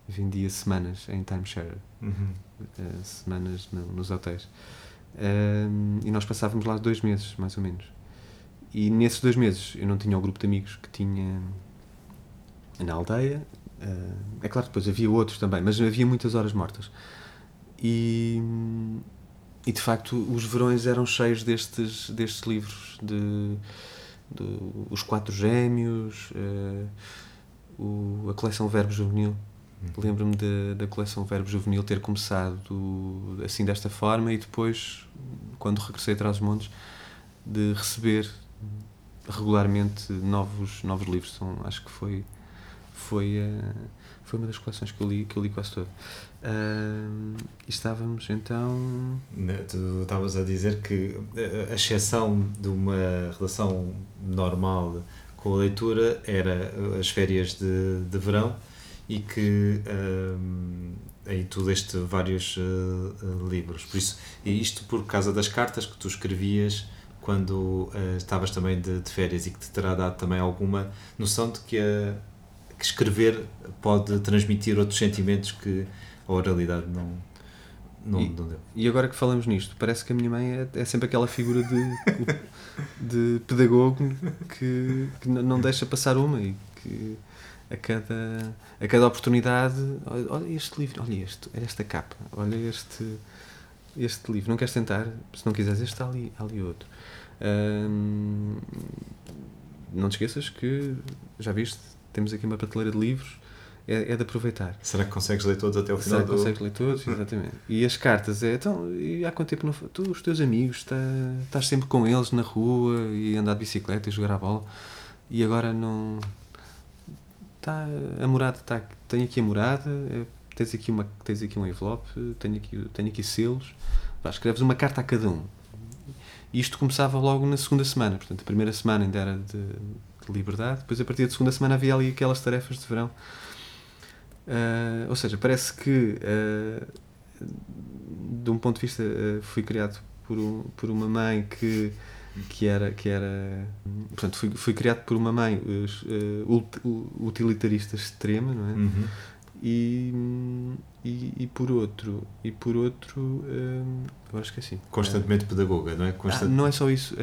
vendia semanas em timeshare, uhum. uh, semanas no, nos hotéis. Uh, e nós passávamos lá dois meses, mais ou menos. E nesses dois meses eu não tinha o grupo de amigos que tinha na aldeia. Uh, é claro, depois havia outros também, mas havia muitas horas mortas. E, e de facto os verões eram cheios destes, destes livros de, de Os Quatro Gêmeos, uh, o, a coleção Verbo Juvenil. Uhum. Lembro-me da coleção Verbo Juvenil ter começado assim desta forma e depois, quando regressei atrás dos montes, de receber regularmente novos, novos livros. São, acho que foi foi, uh, foi uma das coleções que eu li, que eu li quase toda. Uh, estávamos então. Tu estavas a dizer que a exceção de uma relação normal com a leitura era as férias de, de verão e que aí tu leste vários uh, livros. Por isso, isto por causa das cartas que tu escrevias quando uh, estavas também de, de, férias e que te terá dado também alguma noção de que a que escrever pode transmitir outros sentimentos que a oralidade não, não, e, não deu. E agora que falamos nisto, parece que a minha mãe é, é sempre aquela figura de, de pedagogo que, que não deixa passar uma e que a cada, a cada oportunidade, olha este livro, olha este, olha esta capa, olha este, este livro, não queres tentar? Se não quiseres, este está ali, ali outro. Hum, não te esqueças que já viste temos aqui uma prateleira de livros, é, é, de aproveitar. Será que consegues ler todos até o final Será que do... consegues ler todos, exatamente. E as cartas é, então, e há quanto tempo não... Tu, os teus amigos, tá, estás sempre com eles na rua e andar de bicicleta e jogar a bola e agora não... Está, a morada está... Tenho aqui a morada, é, tens, aqui uma, tens aqui um envelope, tenho aqui, tenho aqui selos, escreves uma carta a cada um. E isto começava logo na segunda semana, portanto, a primeira semana ainda era de de liberdade. Depois, a partir da segunda semana, havia ali aquelas tarefas de verão. Uh, ou seja, parece que, uh, de um ponto de vista, uh, fui criado por, um, por uma mãe que, que era. Que era portanto, fui, fui criado por uma mãe utilitarista extrema, não é? Uhum. E, e, e, por outro e por outro eu acho que é assim constantemente pedagoga não é Constant... ah, não é só isso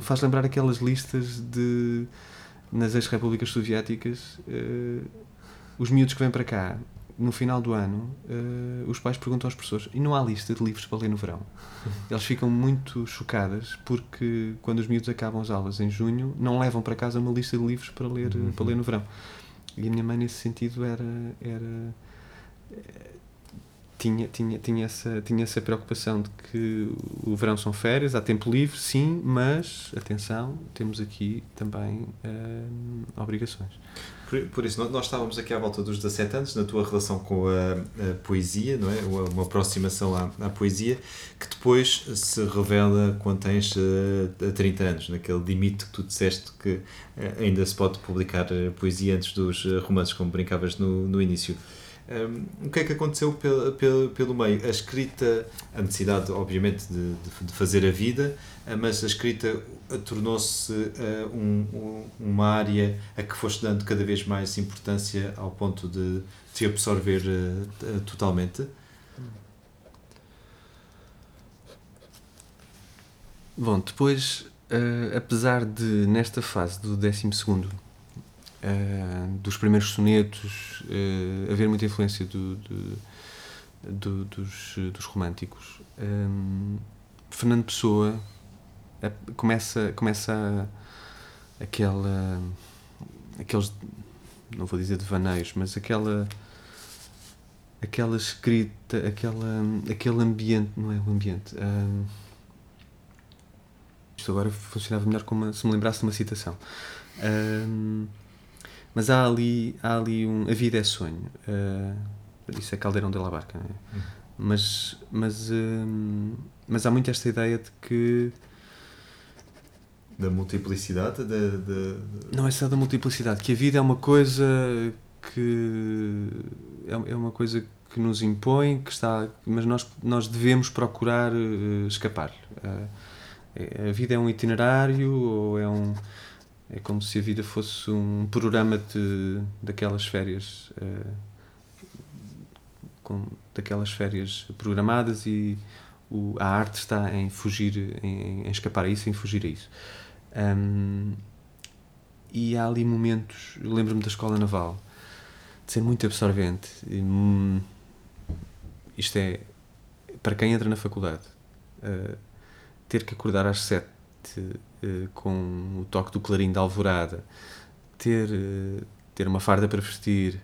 faz lembrar aquelas listas de nas ex-repúblicas soviéticas, os miúdos que vêm para cá, no final do ano, uh, os pais perguntam aos professores: e não há lista de livros para ler no verão? Eles ficam muito chocadas porque, quando os miúdos acabam as aulas em junho, não levam para casa uma lista de livros para ler, uhum. para ler no verão. E a minha mãe, nesse sentido, era. era tinha, tinha, tinha, essa, tinha essa preocupação de que o verão são férias, há tempo livre, sim, mas atenção, temos aqui também uh, obrigações. Por, por isso, nós estávamos aqui à volta dos 17 anos, na tua relação com a, a poesia, não é? Uma, aproximação à, à, poesia, que depois se revela quando tens uh, 30 anos, naquele limite que tu disseste que uh, ainda se pode publicar uh, poesia antes dos romances, como brincavas no, no início. Um, o que é que aconteceu pelo, pelo, pelo meio? A escrita, a necessidade, obviamente, de, de fazer a vida, mas a escrita tornou-se uh, um, uma área a que foste dando cada vez mais importância ao ponto de te absorver uh, totalmente? Bom, depois, uh, apesar de nesta fase do 12 segundo uh, dos primeiros sonetos, haver muita influência do, do, do, dos, dos românticos. Um, Fernando Pessoa começa, começa a, aquela. aqueles. não vou dizer devaneios, mas aquela. aquela escrita, aquela, aquele ambiente. não é o ambiente. Isto agora funcionava melhor como se me lembrasse de uma citação. Mas há ali, há ali um. A vida é sonho. Uh, isso é Caldeirão de la Barca, não é? Uhum. Mas, mas, mas há muito esta ideia de que. Da multiplicidade? De, de, de... Não é só da multiplicidade, que a vida é uma coisa que. É, é uma coisa que nos impõe, que está, mas nós, nós devemos procurar uh, escapar. Uh, a vida é um itinerário ou é um é como se a vida fosse um programa de, daquelas férias. Uh, com, daquelas férias programadas e o, a arte está em fugir, em, em, escapar a isso, em fugir a isso. Um, e há ali momentos, lembro-me da escola naval, de ser muito absorvente. E, hum, isto é, para quem entra na faculdade, uh, ter que acordar às sete uh, com o toque do clarim da alvorada, ter, uh, ter uma farda para vestir,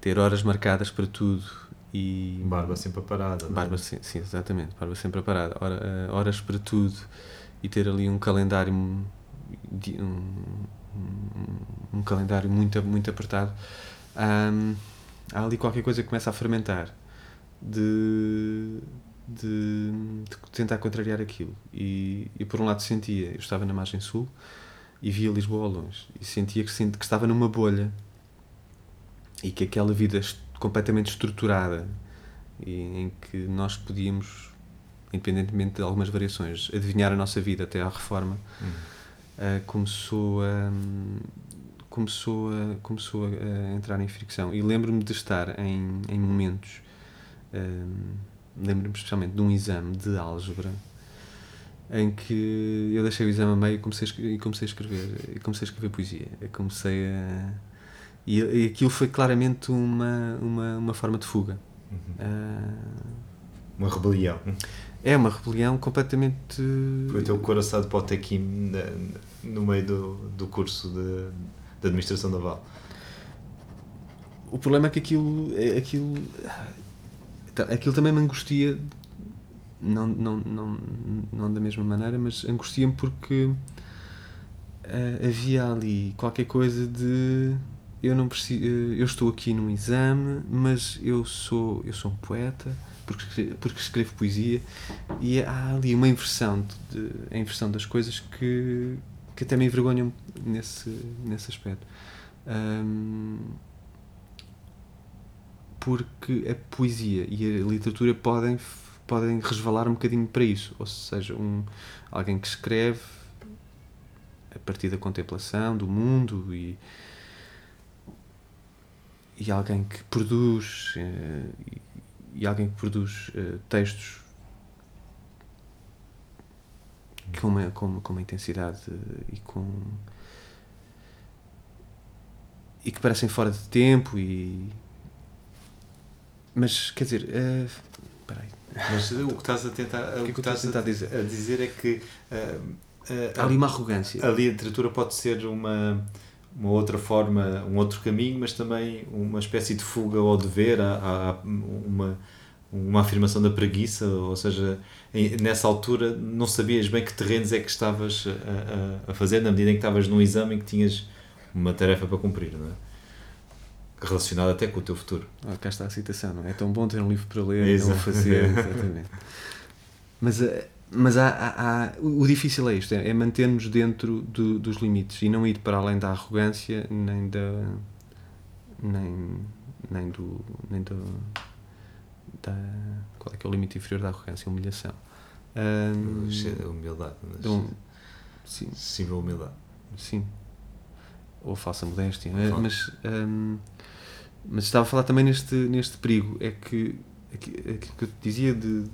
ter horas marcadas para tudo e... Barba sempre parada. É? Barba, sim, sim, exatamente, barba sempre parada. Hora, horas para tudo e ter ali um calendário um, um, um calendário muito, muito apertado. Um, há ali qualquer coisa que começa a fermentar de de, de, tentar contrariar aquilo. E, e por um lado sentia, eu estava na margem sul e via Lisboa ao longe e sentia que, que estava numa bolha e que aquela vida completamente estruturada e, em que nós podíamos, independentemente de algumas variações, adivinhar a nossa vida até à reforma, uhum. uh, começou a. Começou a, começou a entrar em fricção. E lembro-me de estar em, em momentos uh, lembro-me especialmente de um exame de álgebra em que eu deixei o exame a meio e comecei a, e comecei a escrever e comecei a escrever poesia eu comecei a e, e aquilo foi claramente uma uma, uma forma de fuga uhum. uh, uma rebelião é uma rebelião completamente foi o coração de potequim no meio do, do curso de, de administração naval o problema é que aquilo aquilo aquilo também me angustia, não, não, não, não da mesma maneira, mas angustia-me porque uh, havia ali qualquer coisa de eu não preciso, uh, eu estou aqui num exame, mas eu sou, eu sou um poeta porque, porque escrevo poesia e há ali uma inversão, de, a inversão das coisas que, que até me envergonham nesse, nesse aspecto. Um, porque a poesia e a literatura podem, podem resvalar um bocadinho para isso. Ou seja, um, alguém que escreve a partir da contemplação do mundo e, e alguém que produz e, e, alguém que produz uh, textos com uma, com, com uma intensidade e com e que parecem fora de tempo e mas, quer dizer. Uh, peraí. Mas o que estás a tentar, o que, que estás a tentar dizer? a dizer é que. Uh, uh, Há ali uma arrogância. A literatura pode ser uma, uma outra forma, um outro caminho, mas também uma espécie de fuga ao dever, há, uma, uma afirmação da preguiça, ou seja, nessa altura não sabias bem que terrenos é que estavas a, a, a fazer, na medida em que estavas num exame em que tinhas uma tarefa para cumprir, não é? relacionado até com o teu futuro. Ah, cá está a citação, não é? É tão bom ter um livro para ler e não fazer, exatamente. Mas, eh, mas há, há- há- o difícil é isto, é, é manter-nos dentro do- dos limites e não ir para além da arrogância, nem da... nem, nem do... nem do da, qual é que é o limite inferior da arrogância? Humilhação. Ahm, Humildade. mas- então, sim, Sim, a humildade. Sim. Ou falsa modéstia. Eh, fal- Mas, hum, mas estava a falar também neste, neste perigo. É que aqui- aquilo que eu te dizia de.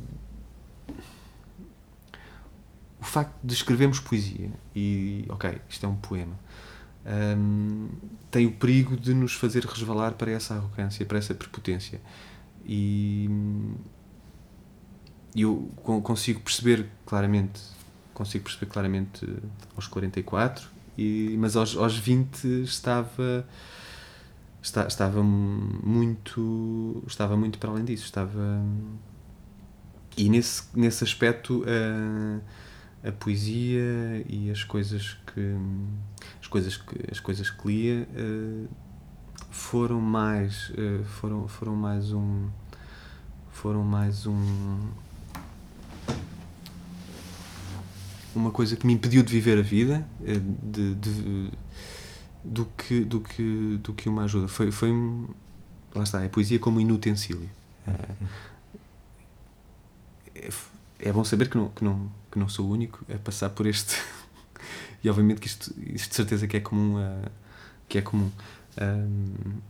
O facto de escrevermos poesia e, ok, isto é um poema, hum, tem o perigo de nos fazer resvalar para essa arrogância, para essa prepotência. E e eu con- consigo perceber claramente consigo perceber claramente aos 44 e, mas aos, aos 20 estava esta- estava muito estava muito para além disso estava e nesse nesse aspecto a, a poesia e as coisas que as coisas que as coisas que lia eh, foram mais eh, foram foram mais um foram mais um uma coisa que me impediu de viver a vida eh, de, de- do que do que do que uma ajuda. Foi foi lá está é poesia como inutensílio. Eh, é, é bom saber que não que não que não sou o único a passar por este e obviamente que isto, isto de certeza que é comum a, que é comum. Ahm,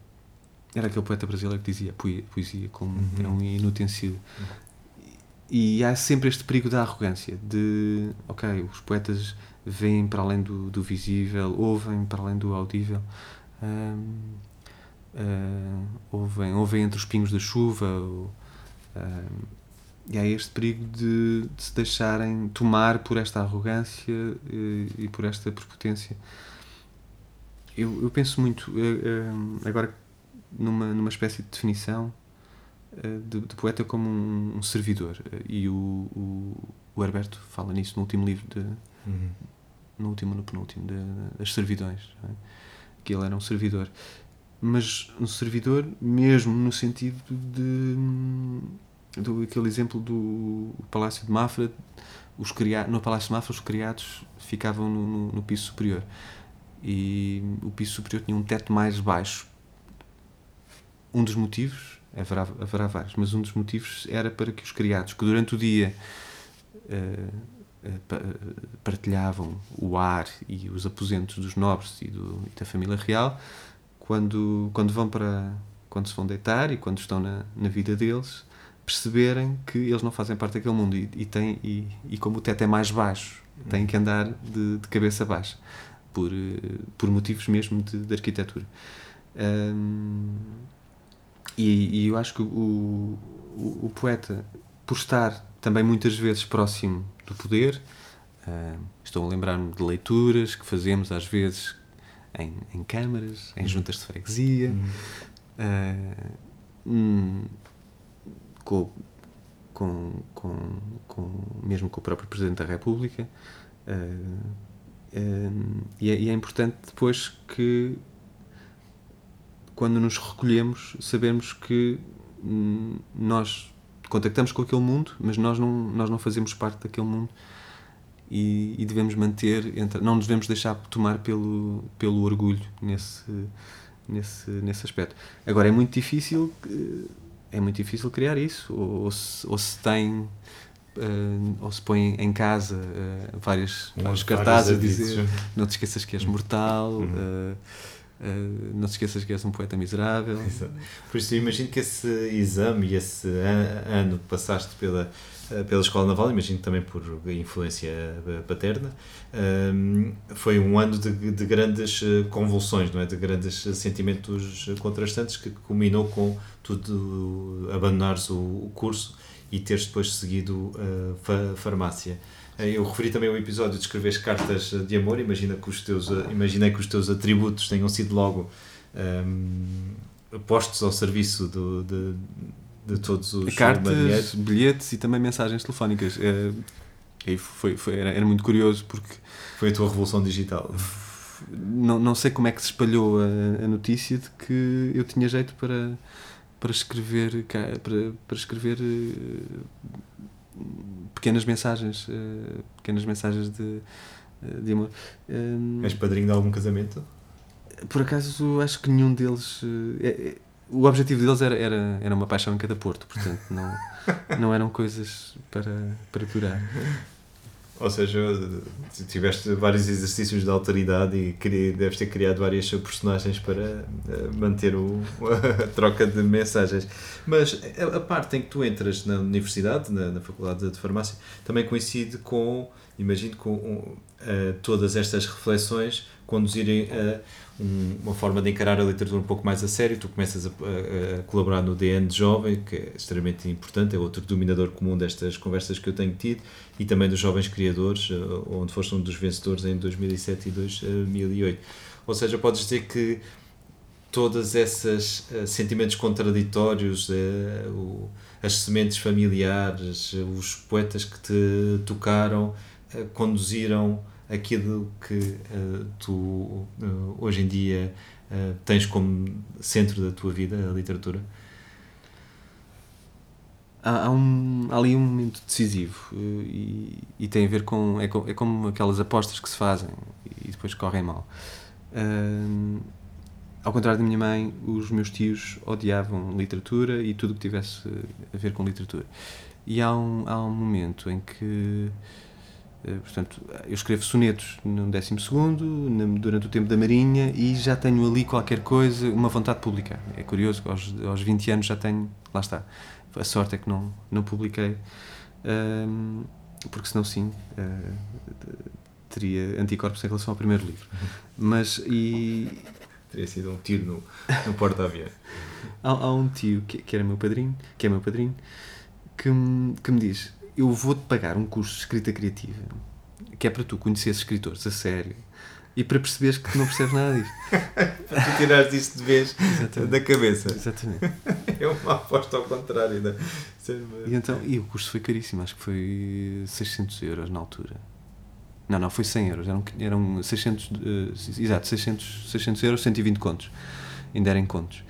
era aquele poeta brasileiro que dizia poesia, poesia como Uhum. é um inutensílio e há sempre este perigo da arrogância de ok os poetas veem para além do, do visível ouvem para além do audível ahm, ah, ouvem, ouvem entre os pingos da chuva ou, ahm, e há este perigo de, de se deixarem tomar por esta arrogância eh, e por esta prepotência eu, eu penso muito eh, eh, agora numa, numa espécie de definição de, de poeta como um, um servidor e o, o, o Herberto fala nisso no último livro de, Uhum. no último no penúltimo de, das servidões é? que ele era um servidor mas um servidor mesmo no sentido de do aquele exemplo do Palácio de Mafra os cria, no Palácio de Mafra os criados ficavam no, no, no piso superior. E o piso superior tinha um teto mais baixo. Um dos motivos haverá, haverá vários mas um dos motivos era para que os criados que durante o dia eh, eh, eh, partilhavam o ar e os aposentos dos nobres e, do, e da família real quando, quando vão para quando se vão deitar e quando estão na, na vida deles perceberem que eles não fazem parte daquele mundo e, e, têm, e, e como o teto é mais baixo têm que andar de, de cabeça baixa por, eh, por motivos mesmo de, de arquitetura. Hum, e, e eu acho que o, o, o poeta por estar também muitas vezes próximo do poder ah, estou a lembrar-me de leituras que fazemos às vezes em, em câmaras, em juntas de freguesia. Uhum. ah, hum, com, com, com, com, mesmo com o próprio Presidente da República ah, hum, e, é, e é importante depois que quando nos recolhemos sabemos que hum, nós contactamos com aquele mundo mas nós não, nós não fazemos parte daquele mundo e, e devemos manter entre, não nos devemos deixar tomar pelo, pelo orgulho nesse, nesse, nesse aspecto. Agora é muito difícil eh, é muito difícil criar isso ou, ou se, ou se tem eh, ou se põe em casa várias, Uns vários vários cartazes a dizer não te esqueças que és mortal Uhum. eh, não te esqueças que és um poeta miserável Exato. Por isso, eu imagino que esse exame e esse an- ano que passaste pela, pela Escola Naval, imagino também por influência eh, paterna, foi um ano de, de grandes eh, convulsões, não é? de grandes eh, sentimentos eh, contrastantes que culminou com tudo abandonares o, o curso e teres depois seguido a fa- farmácia. Eh, Eu referi também o episódio de escreveres cartas de amor, imagina que os teus, eh, imaginei que os teus atributos tenham sido logo ehm, postos ao serviço do, de, de todos os marinheiros. cartas, bilhetes e também mensagens telefónicas Eh, e foi, foi, era, era muito curioso porque Foi a tua revolução digital. não, não sei como é que se espalhou a, a notícia de que eu tinha jeito para, para escrever, para, para escrever eh, pequenas mensagens, eh, pequenas mensagens de, eh, de amor. És padrinho de algum casamento? por acaso acho que nenhum deles é- é- o objetivo deles era, era, era uma paixão em cada porto, portanto não, não eram coisas para, para durar. Ou seja, tiveste vários exercícios de alteridade e deves ter criado várias personagens para eh, manter o, a troca de mensagens. Mas a, parte em que tu entras na universidade, na, na Faculdade de Farmácia, também coincide com, imagino, com eh, todas estas reflexões conduzirem a um- uma forma de encarar a literatura um pouco mais a sério. Tu começas a, a- a colaborar no DN de Jovem, que é extremamente importante, é outro dominador comum destas conversas que eu tenho tido, e também dos Jovens Criadores, eh, onde foste um dos vencedores em 2007 e 2008. Ou seja, podes dizer que todas essas eh, sentimentos contraditórios, eh, o- as sementes familiares, eh, os poetas que te tocaram, eh, conduziram aquilo que eh, tu eh, hoje em dia eh, tens como centro da tua vida, a literatura? Há, há um, há ali um momento decisivo e, e tem a ver com é, co- é como aquelas apostas que se fazem e depois correm mal. Ao contrário da minha mãe, os meus tios odiavam literatura e tudo que tivesse a ver com literatura. E há um, há um momento em que, portanto, eu escrevo sonetos no 12 na- durante o tempo da Marinha e já tenho ali qualquer coisa, uma vontade de publicar. É curioso, aos, aos 20 anos já tenho, lá está. A sorte é que não, não publiquei, ahm, porque senão sim, ah, teria anticorpos em relação ao primeiro livro. Mas, e, Teria sido um tiro no, no porta-aviões. Há, há um tio que, que era meu padrinho, que é meu padrinho, que, que me diz: Eu vou-te pagar um curso de escrita criativa que é para tu conheceres escritores a sério e para perceberes que não percebes nada disto. Tu tiraste isso de vez Exatamente. da cabeça. Exatamente. É uma aposta ao contrário. Não? é? E, então, e o curso foi caríssimo, acho que foi 600 euros na altura. Não, não, foi 100 euros, eram, eram 600, eh, exato, 600, 600 euros, 120 contos, ainda eram contos.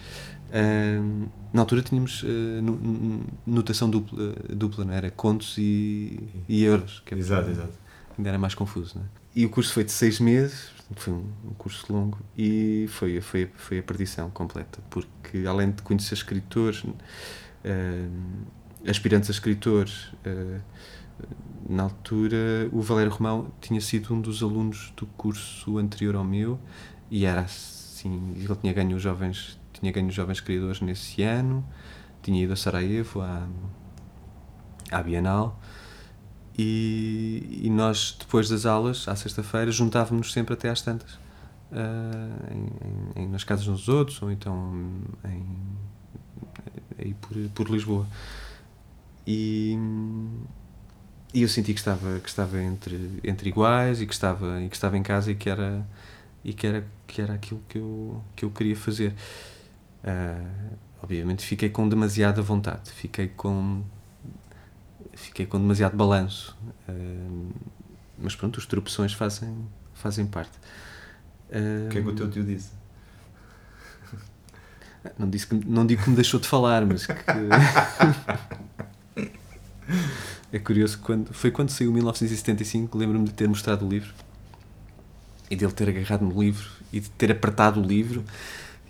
Ahm, na altura tínhamos eh, no- notação dupla, dupla, não era? Contos e, e euros, que é Exato, exato. ainda era mais confuso. Não é? E o curso foi de seis meses, foi um, um curso longo e foi, foi, foi a perdição completa, porque além de conhecer escritores, eh, aspirantes a escritores, eh, na altura o Valério Romão tinha sido um dos alunos do curso anterior ao meu e era assim, ele tinha ganho os jovens, tinha ganho os jovens criadores nesse ano, tinha ido a Sarajevo à, à Bienal e, e nós, depois das aulas, à sexta-feira, juntávamos-nos sempre até às tantas. ah, em, em- nas casas dos outros, ou então em, aí por, por Lisboa. E, e eu senti que estava, que estava entre, entre iguais e que, estava, e que estava em casa e que era, e que era, que era aquilo que eu, que eu queria fazer. Ah, obviamente fiquei com demasiada vontade, fiquei com fiquei com demasiado balanço. Ah, mas pronto, as tropeções fazem, fazem parte. O que é que o teu tio disse? Não, disse que, não digo que me deixou de falar, mas que. é curioso quando, foi quando saiu 1975, lembro-me de ter mostrado o livro e dele ter agarrado no livro e de ter apertado o livro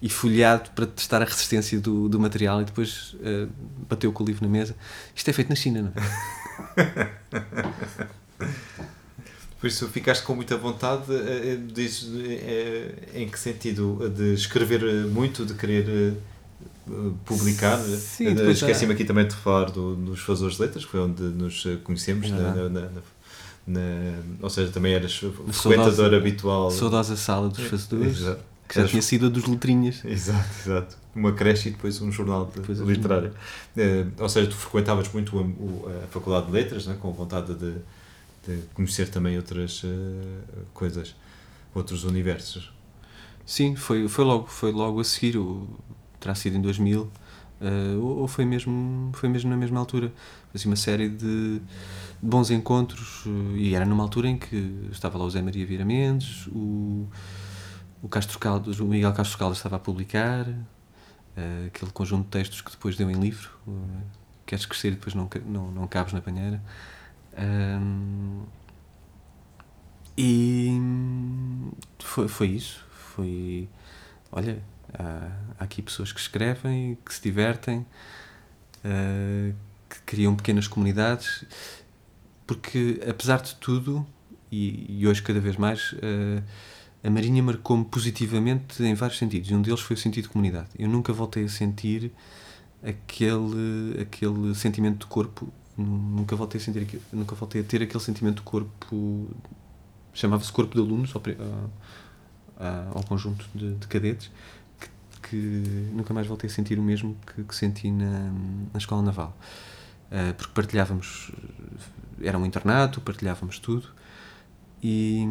e folheado para testar a resistência do, do material e depois eh, bateu com o livro na mesa. Isto é feito na China, não é? Por isso ficaste com muita vontade, eh, eh, diz, em que sentido? De escrever muito, de querer publicar? Sim, depois Esqueci-me aqui também de falar do, dos Fazores de Letras, que foi onde nos conhecemos, É na, na- na- na- ou seja, também eras frequentador habitual. Saudosa sala dos fazedores, Exato. Que já tinha sido a dos letrinhas. Exato, exato. Uma creche e depois um jornal de- Depois literário. Eh, ou seja, tu frequentavas muito a, o- a Faculdade de Letras, né, com vontade de, de conhecer também outras eh, coisas, outros universos. Sim, foi, foi, logo, foi logo a seguir, o, terá sido em 2000, eh, ou, ou foi mesmo, foi mesmo na mesma altura. Fazia uma série de bons encontros, eh, e era numa altura em que estava lá o Zé Maria Vieira Mendes, o, o Castro Caldas, o Miguel Castro Caldas estava a publicar, uh, aquele conjunto de textos que depois deu em livro, uh, Queres Crescer e depois não, não, não cabes na banheira. E foi, foi isso. Foi. Olha, há, há aqui pessoas que escrevem, que se divertem, uh, que criam pequenas comunidades, porque apesar de tudo, e, e hoje cada vez mais, uh, a Marinha marcou-me positivamente em vários sentidos. E um deles foi o sentido de comunidade. Eu nunca voltei a sentir aquele, aquele sentimento de corpo. Nunca voltei a sentir nunca voltei a ter aquele sentimento de corpo chamava-se corpo de alunos ao, ao, conjunto de, de cadetes que, que, nunca mais voltei a sentir o mesmo que, que senti na, na escola naval uh, porque partilhávamos era um internato partilhávamos tudo e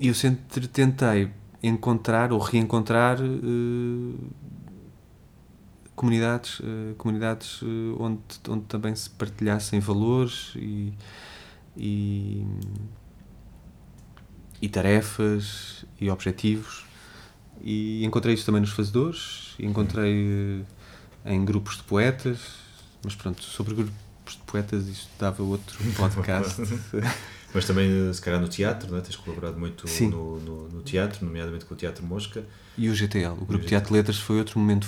eu sempre tentei encontrar ou reencontrar uh, comunidades, uh, comunidades uh, onde, onde também se partilhassem valores e, e, e, tarefas e objetivos. E encontrei isso também nos fazedores, encontrei em grupos de poetas, mas pronto, sobre grupos de poetas isto dava outro podcast. Mas também, se calhar, no teatro, não é? tens colaborado muito no, no, no, teatro, nomeadamente com o Teatro Mosca. E o GTL, o Grupo Teatro Letras, foi outro momento,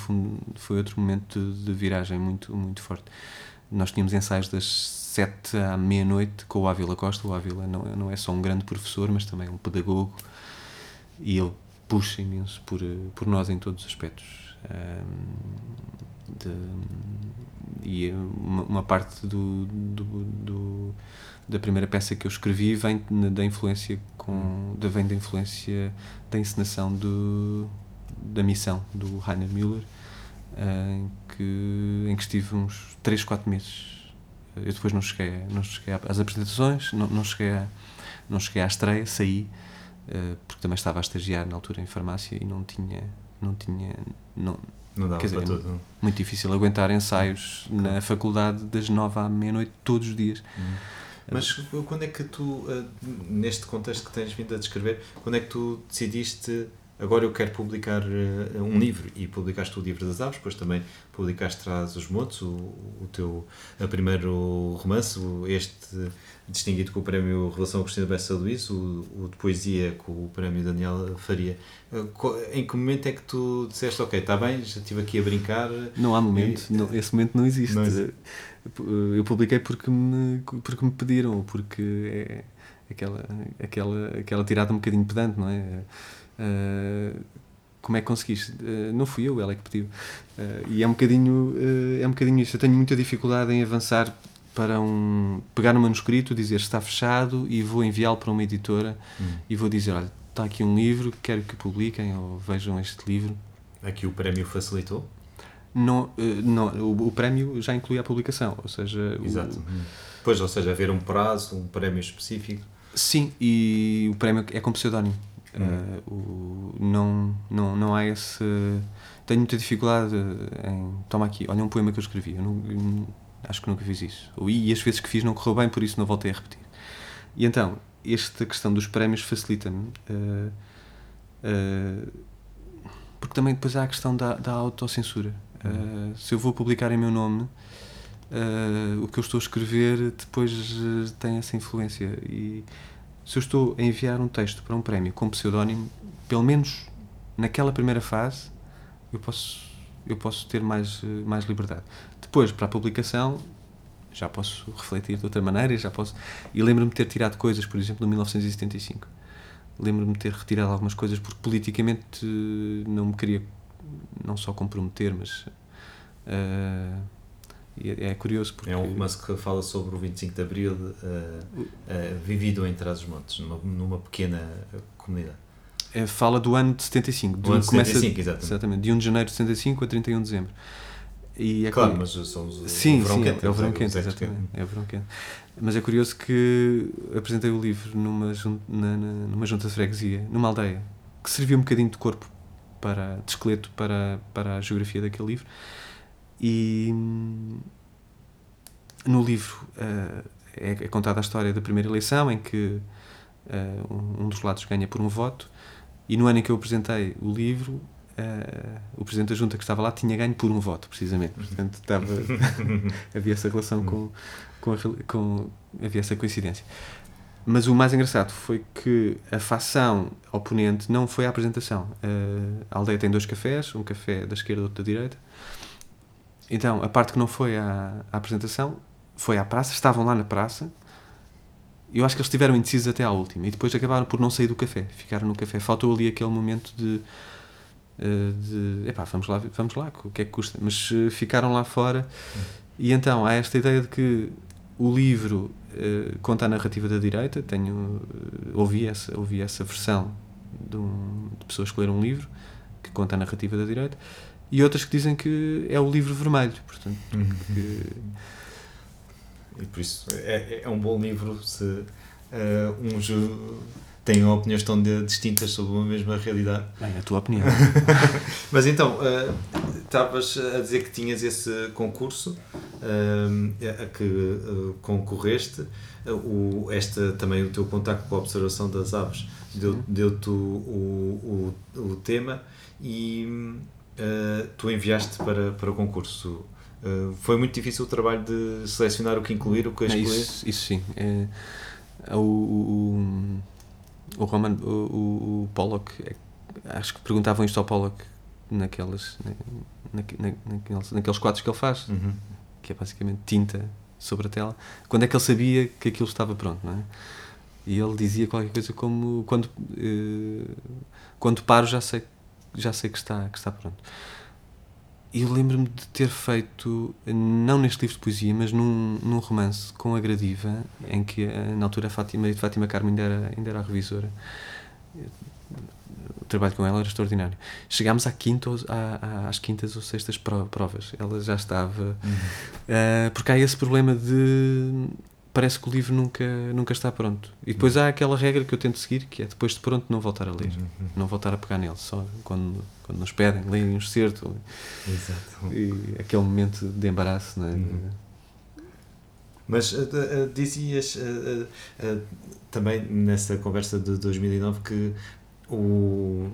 foi outro momento de viragem muito, muito forte. Nós tínhamos ensaios das sete à meia-noite com o Ávila Costa. O Ávila não, não é só um grande professor, mas também um pedagogo. E ele puxa imenso por, por nós em todos os aspectos. Um, de, e uma, uma parte do, do, do da primeira peça que eu escrevi vem da influência com da vem da influência da encenação do da missão do Rainer Müller em que em que estive uns 3, 4 meses eu depois não cheguei não cheguei às apresentações não, não cheguei a, não cheguei à estreia saí eh, porque também estava a estagiar na altura em farmácia e não tinha não tinha não não dava dizer, para tudo. Muito difícil aguentar ensaios na faculdade das nove à meia-noite todos os dias. Uhum. Mas quando é que tu, eh, neste contexto que tens vindo a descrever, quando é que tu decidiste agora eu quero publicar uh, um livro e publicaste o Livro das Aves, depois também publicaste Traz os Montes, o, o teu a primeiro romance, este distinguido com o prémio Relação Cristina Bessa Luís, o, o de poesia com o prémio Daniel Faria. Uh, em que momento é que tu disseste, ok, está bem, já estive aqui a brincar? Não há momento, e, não, esse momento não existe. não existe. Eu publiquei porque me, porque me pediram, porque é aquela, aquela, aquela tirada um bocadinho pedante, não é? Uh, como é que conseguiste? Uh, não fui eu, ela é que pediu. Uh, e é um bocadinho é um bocadinho isso. Eu tenho muita dificuldade em avançar para um pegar um manuscrito, dizer está fechado e vou enviá-lo para uma editora hum. e vou dizer, olha, está aqui um livro, quero que publiquem ou vejam este livro. Aqui o prémio facilitou? Não, não o, o prémio já inclui a publicação, ou seja... Exato. O, hum. Pois, ou seja, haver um prazo, um prémio específico. Sim, e o prémio é com pseudónimo. Uh, o, não, não, não há esse. Tenho muita dificuldade em. Toma aqui, olha um poema que eu escrevi. Eu, não, eu acho que nunca fiz isso. E as vezes que fiz não correu bem, por isso não voltei a repetir. E então, esta questão dos prémios facilita-me. Uh, uh, porque também depois há a questão da, da autocensura. Uh, se eu vou publicar em meu nome, o que eu estou a escrever depois tem essa influência. E se eu estou a enviar um texto para um prémio com pseudónimo, pelo menos naquela primeira fase, eu posso, eu posso ter mais, mais liberdade. Depois, para a publicação, já posso refletir de outra maneira, já posso. E lembro-me de ter tirado coisas, por exemplo, no 1975. Lembro-me de ter retirado algumas coisas porque politicamente não me queria não só comprometer, mas uh, é, é, curioso porque... É um romance que fala sobre o 25 de Abril uh, uh, vivido em Trás-os-Montes, numa, numa pequena comunidade. É, fala do ano de 75. Do ano de 75, exatamente. exatamente. De 1 de janeiro de 75 a 31 de dezembro. E é claro, mas são os, sim, o verão sim, quente. É o verão quente, exatamente. É o verão quente. Mas é curioso que apresentei o livro numa, na, numa junta de freguesia, numa aldeia, que serviu um bocadinho de corpo, para, de esqueleto para, para a geografia daquele livro e no livro uh, é, é, contada a história da primeira eleição, em que uh, um, dos lados ganha por um voto, E no ano em que eu apresentei o livro, uh, o Presidente da Junta que estava lá tinha ganho por um voto, precisamente. Portanto, estava, havia essa relação com, com, a, com. Havia essa coincidência. Mas o mais engraçado foi que a facção oponente não foi à apresentação. Uh, a aldeia tem dois cafés, um café da esquerda e outro da direita. Então, a parte que não foi à, à apresentação foi à praça, estavam lá na praça. Eu acho que eles estiveram indecisos até à última e depois acabaram por não sair do café, ficaram no café. Faltou ali aquele momento de. Eh, de epá, vamos lá, vamos lá, o que é que custa? Mas uh, ficaram lá fora. E então há esta ideia de que o livro uh, conta a narrativa da direita. Tenho, uh, ouvi, essa, ouvi essa versão de, um, de, pessoas que leram um livro que conta a narrativa da direita e outras que dizem que é o livro vermelho. Portanto, uhum. que, e por isso é, é um bom livro se uh, uns têm opiniões tão distintas sobre uma mesma realidade. Bem, a tua opinião. Mas então, estavas uh, a dizer que tinhas esse concurso uh, a que uh, concorreste, o, esta, também o teu contacto com a observação das aves deu-te deu o, o, o, tema e tu enviaste para, para o concurso. Foi muito difícil o trabalho de selecionar o que incluir, o que excluir? Isso, isso sim. É, o, o, o, Roman, o, o, o Pollock, é, acho que perguntavam isto ao Pollock naquelas, na, na, naqueles, naqueles quadros que ele faz, uhum. que é basicamente tinta sobre a tela. Quando é que ele sabia que aquilo estava pronto, não é? E ele dizia qualquer coisa como quando uh, quando paro já sei já sei que está que está pronto eu lembro-me de ter feito, não neste livro de poesia, mas num, num romance com a Gradiva, em que eh, na altura a Fátima, a Fátima Carmo ainda era, ainda era a revisora. O trabalho com ela era extraordinário. Chegámos à quinta, à, às quintas ou sextas provas. Ela já estava. Uhum. Uh, porque há esse problema de parece que o livro nunca, nunca está pronto. E depois há aquela regra que eu tento seguir, que é depois de pronto não voltar a ler, uhum. não voltar a pegar nele, só quando, quando nos pedem, leem um excerto. Exato. E aquele momento de embaraço, não é? Uhum. Mas uh, uh, dizias uh, também nessa conversa de 2009 que o,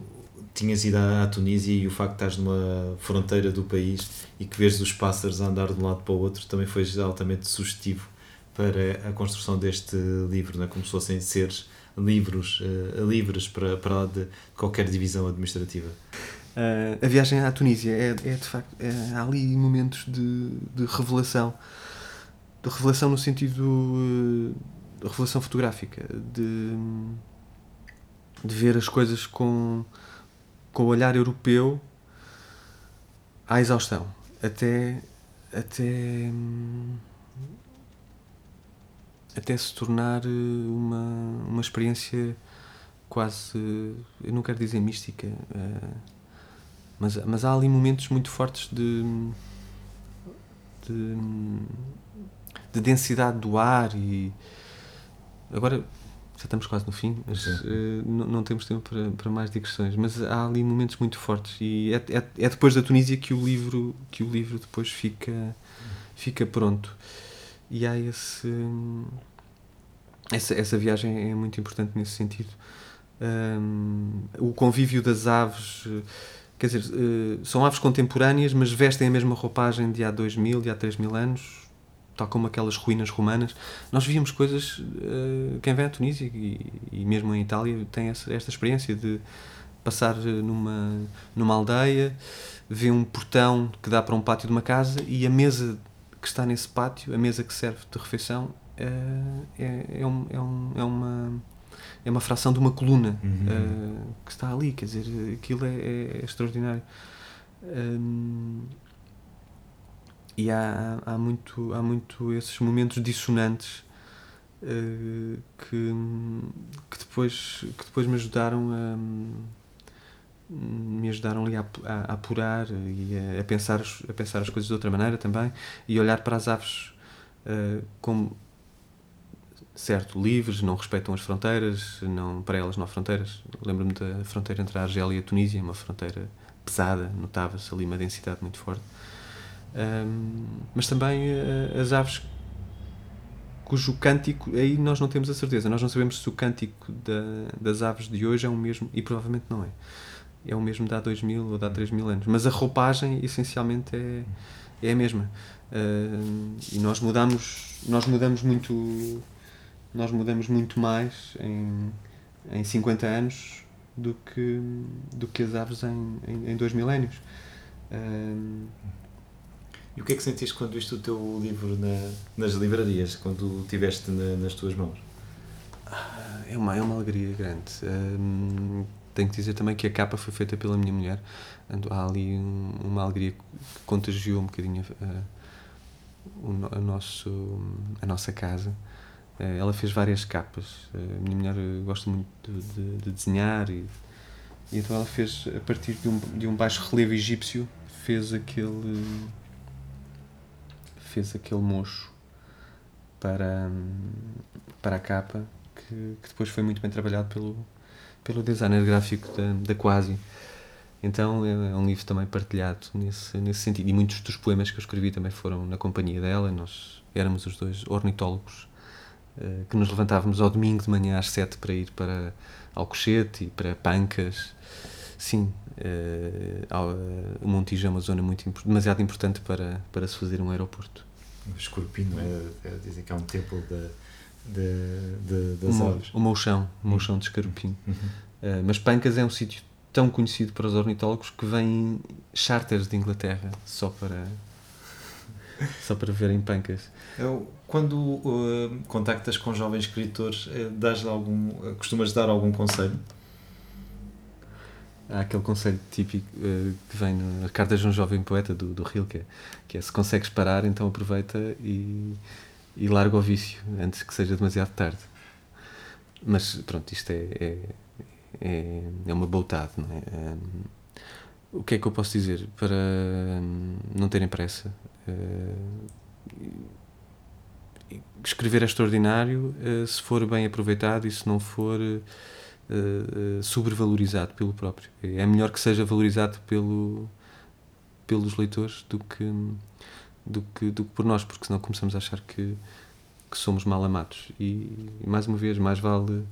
tinhas ido à Tunísia e o facto de estás numa fronteira do país e que vês os pássaros a andar de um lado para o outro também foi altamente sugestivo para a construção deste livro, né? como se fossem seres livros, uh, livres para, para lá de qualquer divisão administrativa. Uh, a viagem à Tunísia é, é de facto é, há ali momentos de, de revelação de revelação no sentido uh, de revelação fotográfica de, de ver as coisas com, com o olhar europeu à exaustão até até hum, até se tornar eh, uma, uma experiência quase, eu não quero dizer mística, uh, mas, mas há ali momentos muito fortes de, de, de, densidade do ar e agora já estamos quase no fim, mas uh, não, não, temos tempo para, para mais digressões, mas há ali momentos muito fortes e é, é, é, depois da Tunísia que o livro que o livro depois fica fica pronto e há esse essa, essa viagem é muito importante nesse sentido. Um, o convívio das aves quer dizer, uh, são aves contemporâneas mas vestem a mesma roupagem de há dois mil, de há três mil anos tal como aquelas ruínas romanas. Nós víamos coisas uh, quem vem à Tunísia e, e mesmo em Itália tem essa, esta experiência de passar numa, numa aldeia vê um portão que dá para um pátio de uma casa e a mesa que está nesse pátio, a mesa que serve de refeição, é, é, é, um, é, um, é uma é uma fração de uma coluna uhum. uh, que está ali, quer dizer, aquilo é, é, é extraordinário. Um, e há, há, muito, há muito esses momentos dissonantes uh, que, que, depois, que depois me ajudaram a me ajudaram ali a, a, a apurar e a, a, pensar, a pensar as coisas de outra maneira também e olhar para as aves uh, como certo, livres, não respeitam as fronteiras, não, para elas não há fronteiras. Lembro-me da fronteira entre a Argélia e a Tunísia, uma fronteira pesada, notava-se ali uma densidade muito forte. Um, mas também uh, as aves cujo cântico, aí nós não temos a certeza, nós não sabemos se o cântico da, das aves de hoje é o mesmo, e provavelmente não é. É o mesmo de há 2 mil ou de há 3 mil anos. Mas a roupagem, essencialmente, é, é a mesma. Uh, e nós mudamos, nós mudamos muito, nós mudamos muito mais em, em 50 anos do que, do que as aves em, em, em dois milénios. Uh, e o que é que sentiste quando viste o teu livro na, nas livrarias, quando o tiveste na, nas tuas mãos? É uma, é uma alegria grande. Um, tenho que dizer também que a capa foi feita pela minha mulher. Há ali um, uma alegria que contagiou um bocadinho uh, o, a, nosso, a nossa casa. Uh, ela fez várias capas. Uh, a minha mulher gosta muito de, de, de desenhar e, e, então ela fez, a partir de um, de um baixo relevo egípcio, fez aquele fez aquele mocho para, para a capa que, que, depois foi muito bem trabalhado pelo, pelo designer gráfico da, da Quasi. Então é, é um livro também partilhado nesse, nesse sentido. E muitos dos poemas que eu escrevi também foram na companhia dela. Nós éramos os dois ornitólogos uh, que nos levantávamos ao domingo de manhã às sete para ir para Alcochete e para Pancas. Sim, uh, o Montijo é uma zona muito, demasiado importante para, para se fazer um aeroporto o escorpino, é, é, dizem que é um templo de, de, de, das o aves. O Mouchão, o Mouchão de Escarpim. Uhum. Uh, mas Pancas é um sítio tão conhecido para os ornitólogos que vêm charters de Inglaterra só para só para verem Pancas. Eu, quando uh, contactas com jovens escritores, uh, dás algum, costumas dar algum conselho? há aquele conselho típico uh, que vem nas cartas de um jovem poeta do, do Rilke, que é se consegues parar, então aproveita e, e larga o vício antes que seja demasiado tarde. Mas pronto, isto é, é, é, é uma boutade, não é? Um, o que é que eu posso dizer? Para um, não terem pressa. Uh, escrever é extraordinário uh, se for bem aproveitado e se não for uh, sobrevalorizado pelo próprio. É melhor que seja valorizado pelo, pelos leitores do que, do, que, do que por nós, porque senão começamos a achar que, que somos mal amados. E, e, mais uma vez, mais vale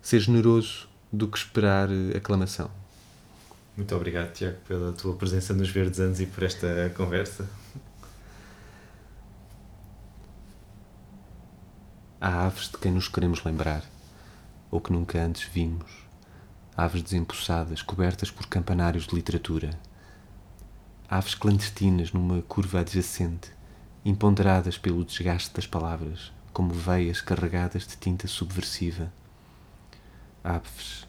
ser generoso do que esperar aclamação. Muito obrigado, Tiago, pela tua presença nos Verdes Anos e por esta conversa. Há aves de quem nos queremos lembrar ou que nunca antes vimos, aves desempoçadas cobertas por campanários de literatura, aves clandestinas numa curva adjacente, imponderadas pelo desgaste das palavras, como veias carregadas de tinta subversiva. Aves.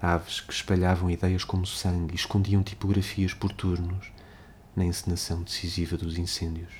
Aves que espalhavam ideias como sangue e escondiam tipografias por turnos na encenação decisiva dos incêndios.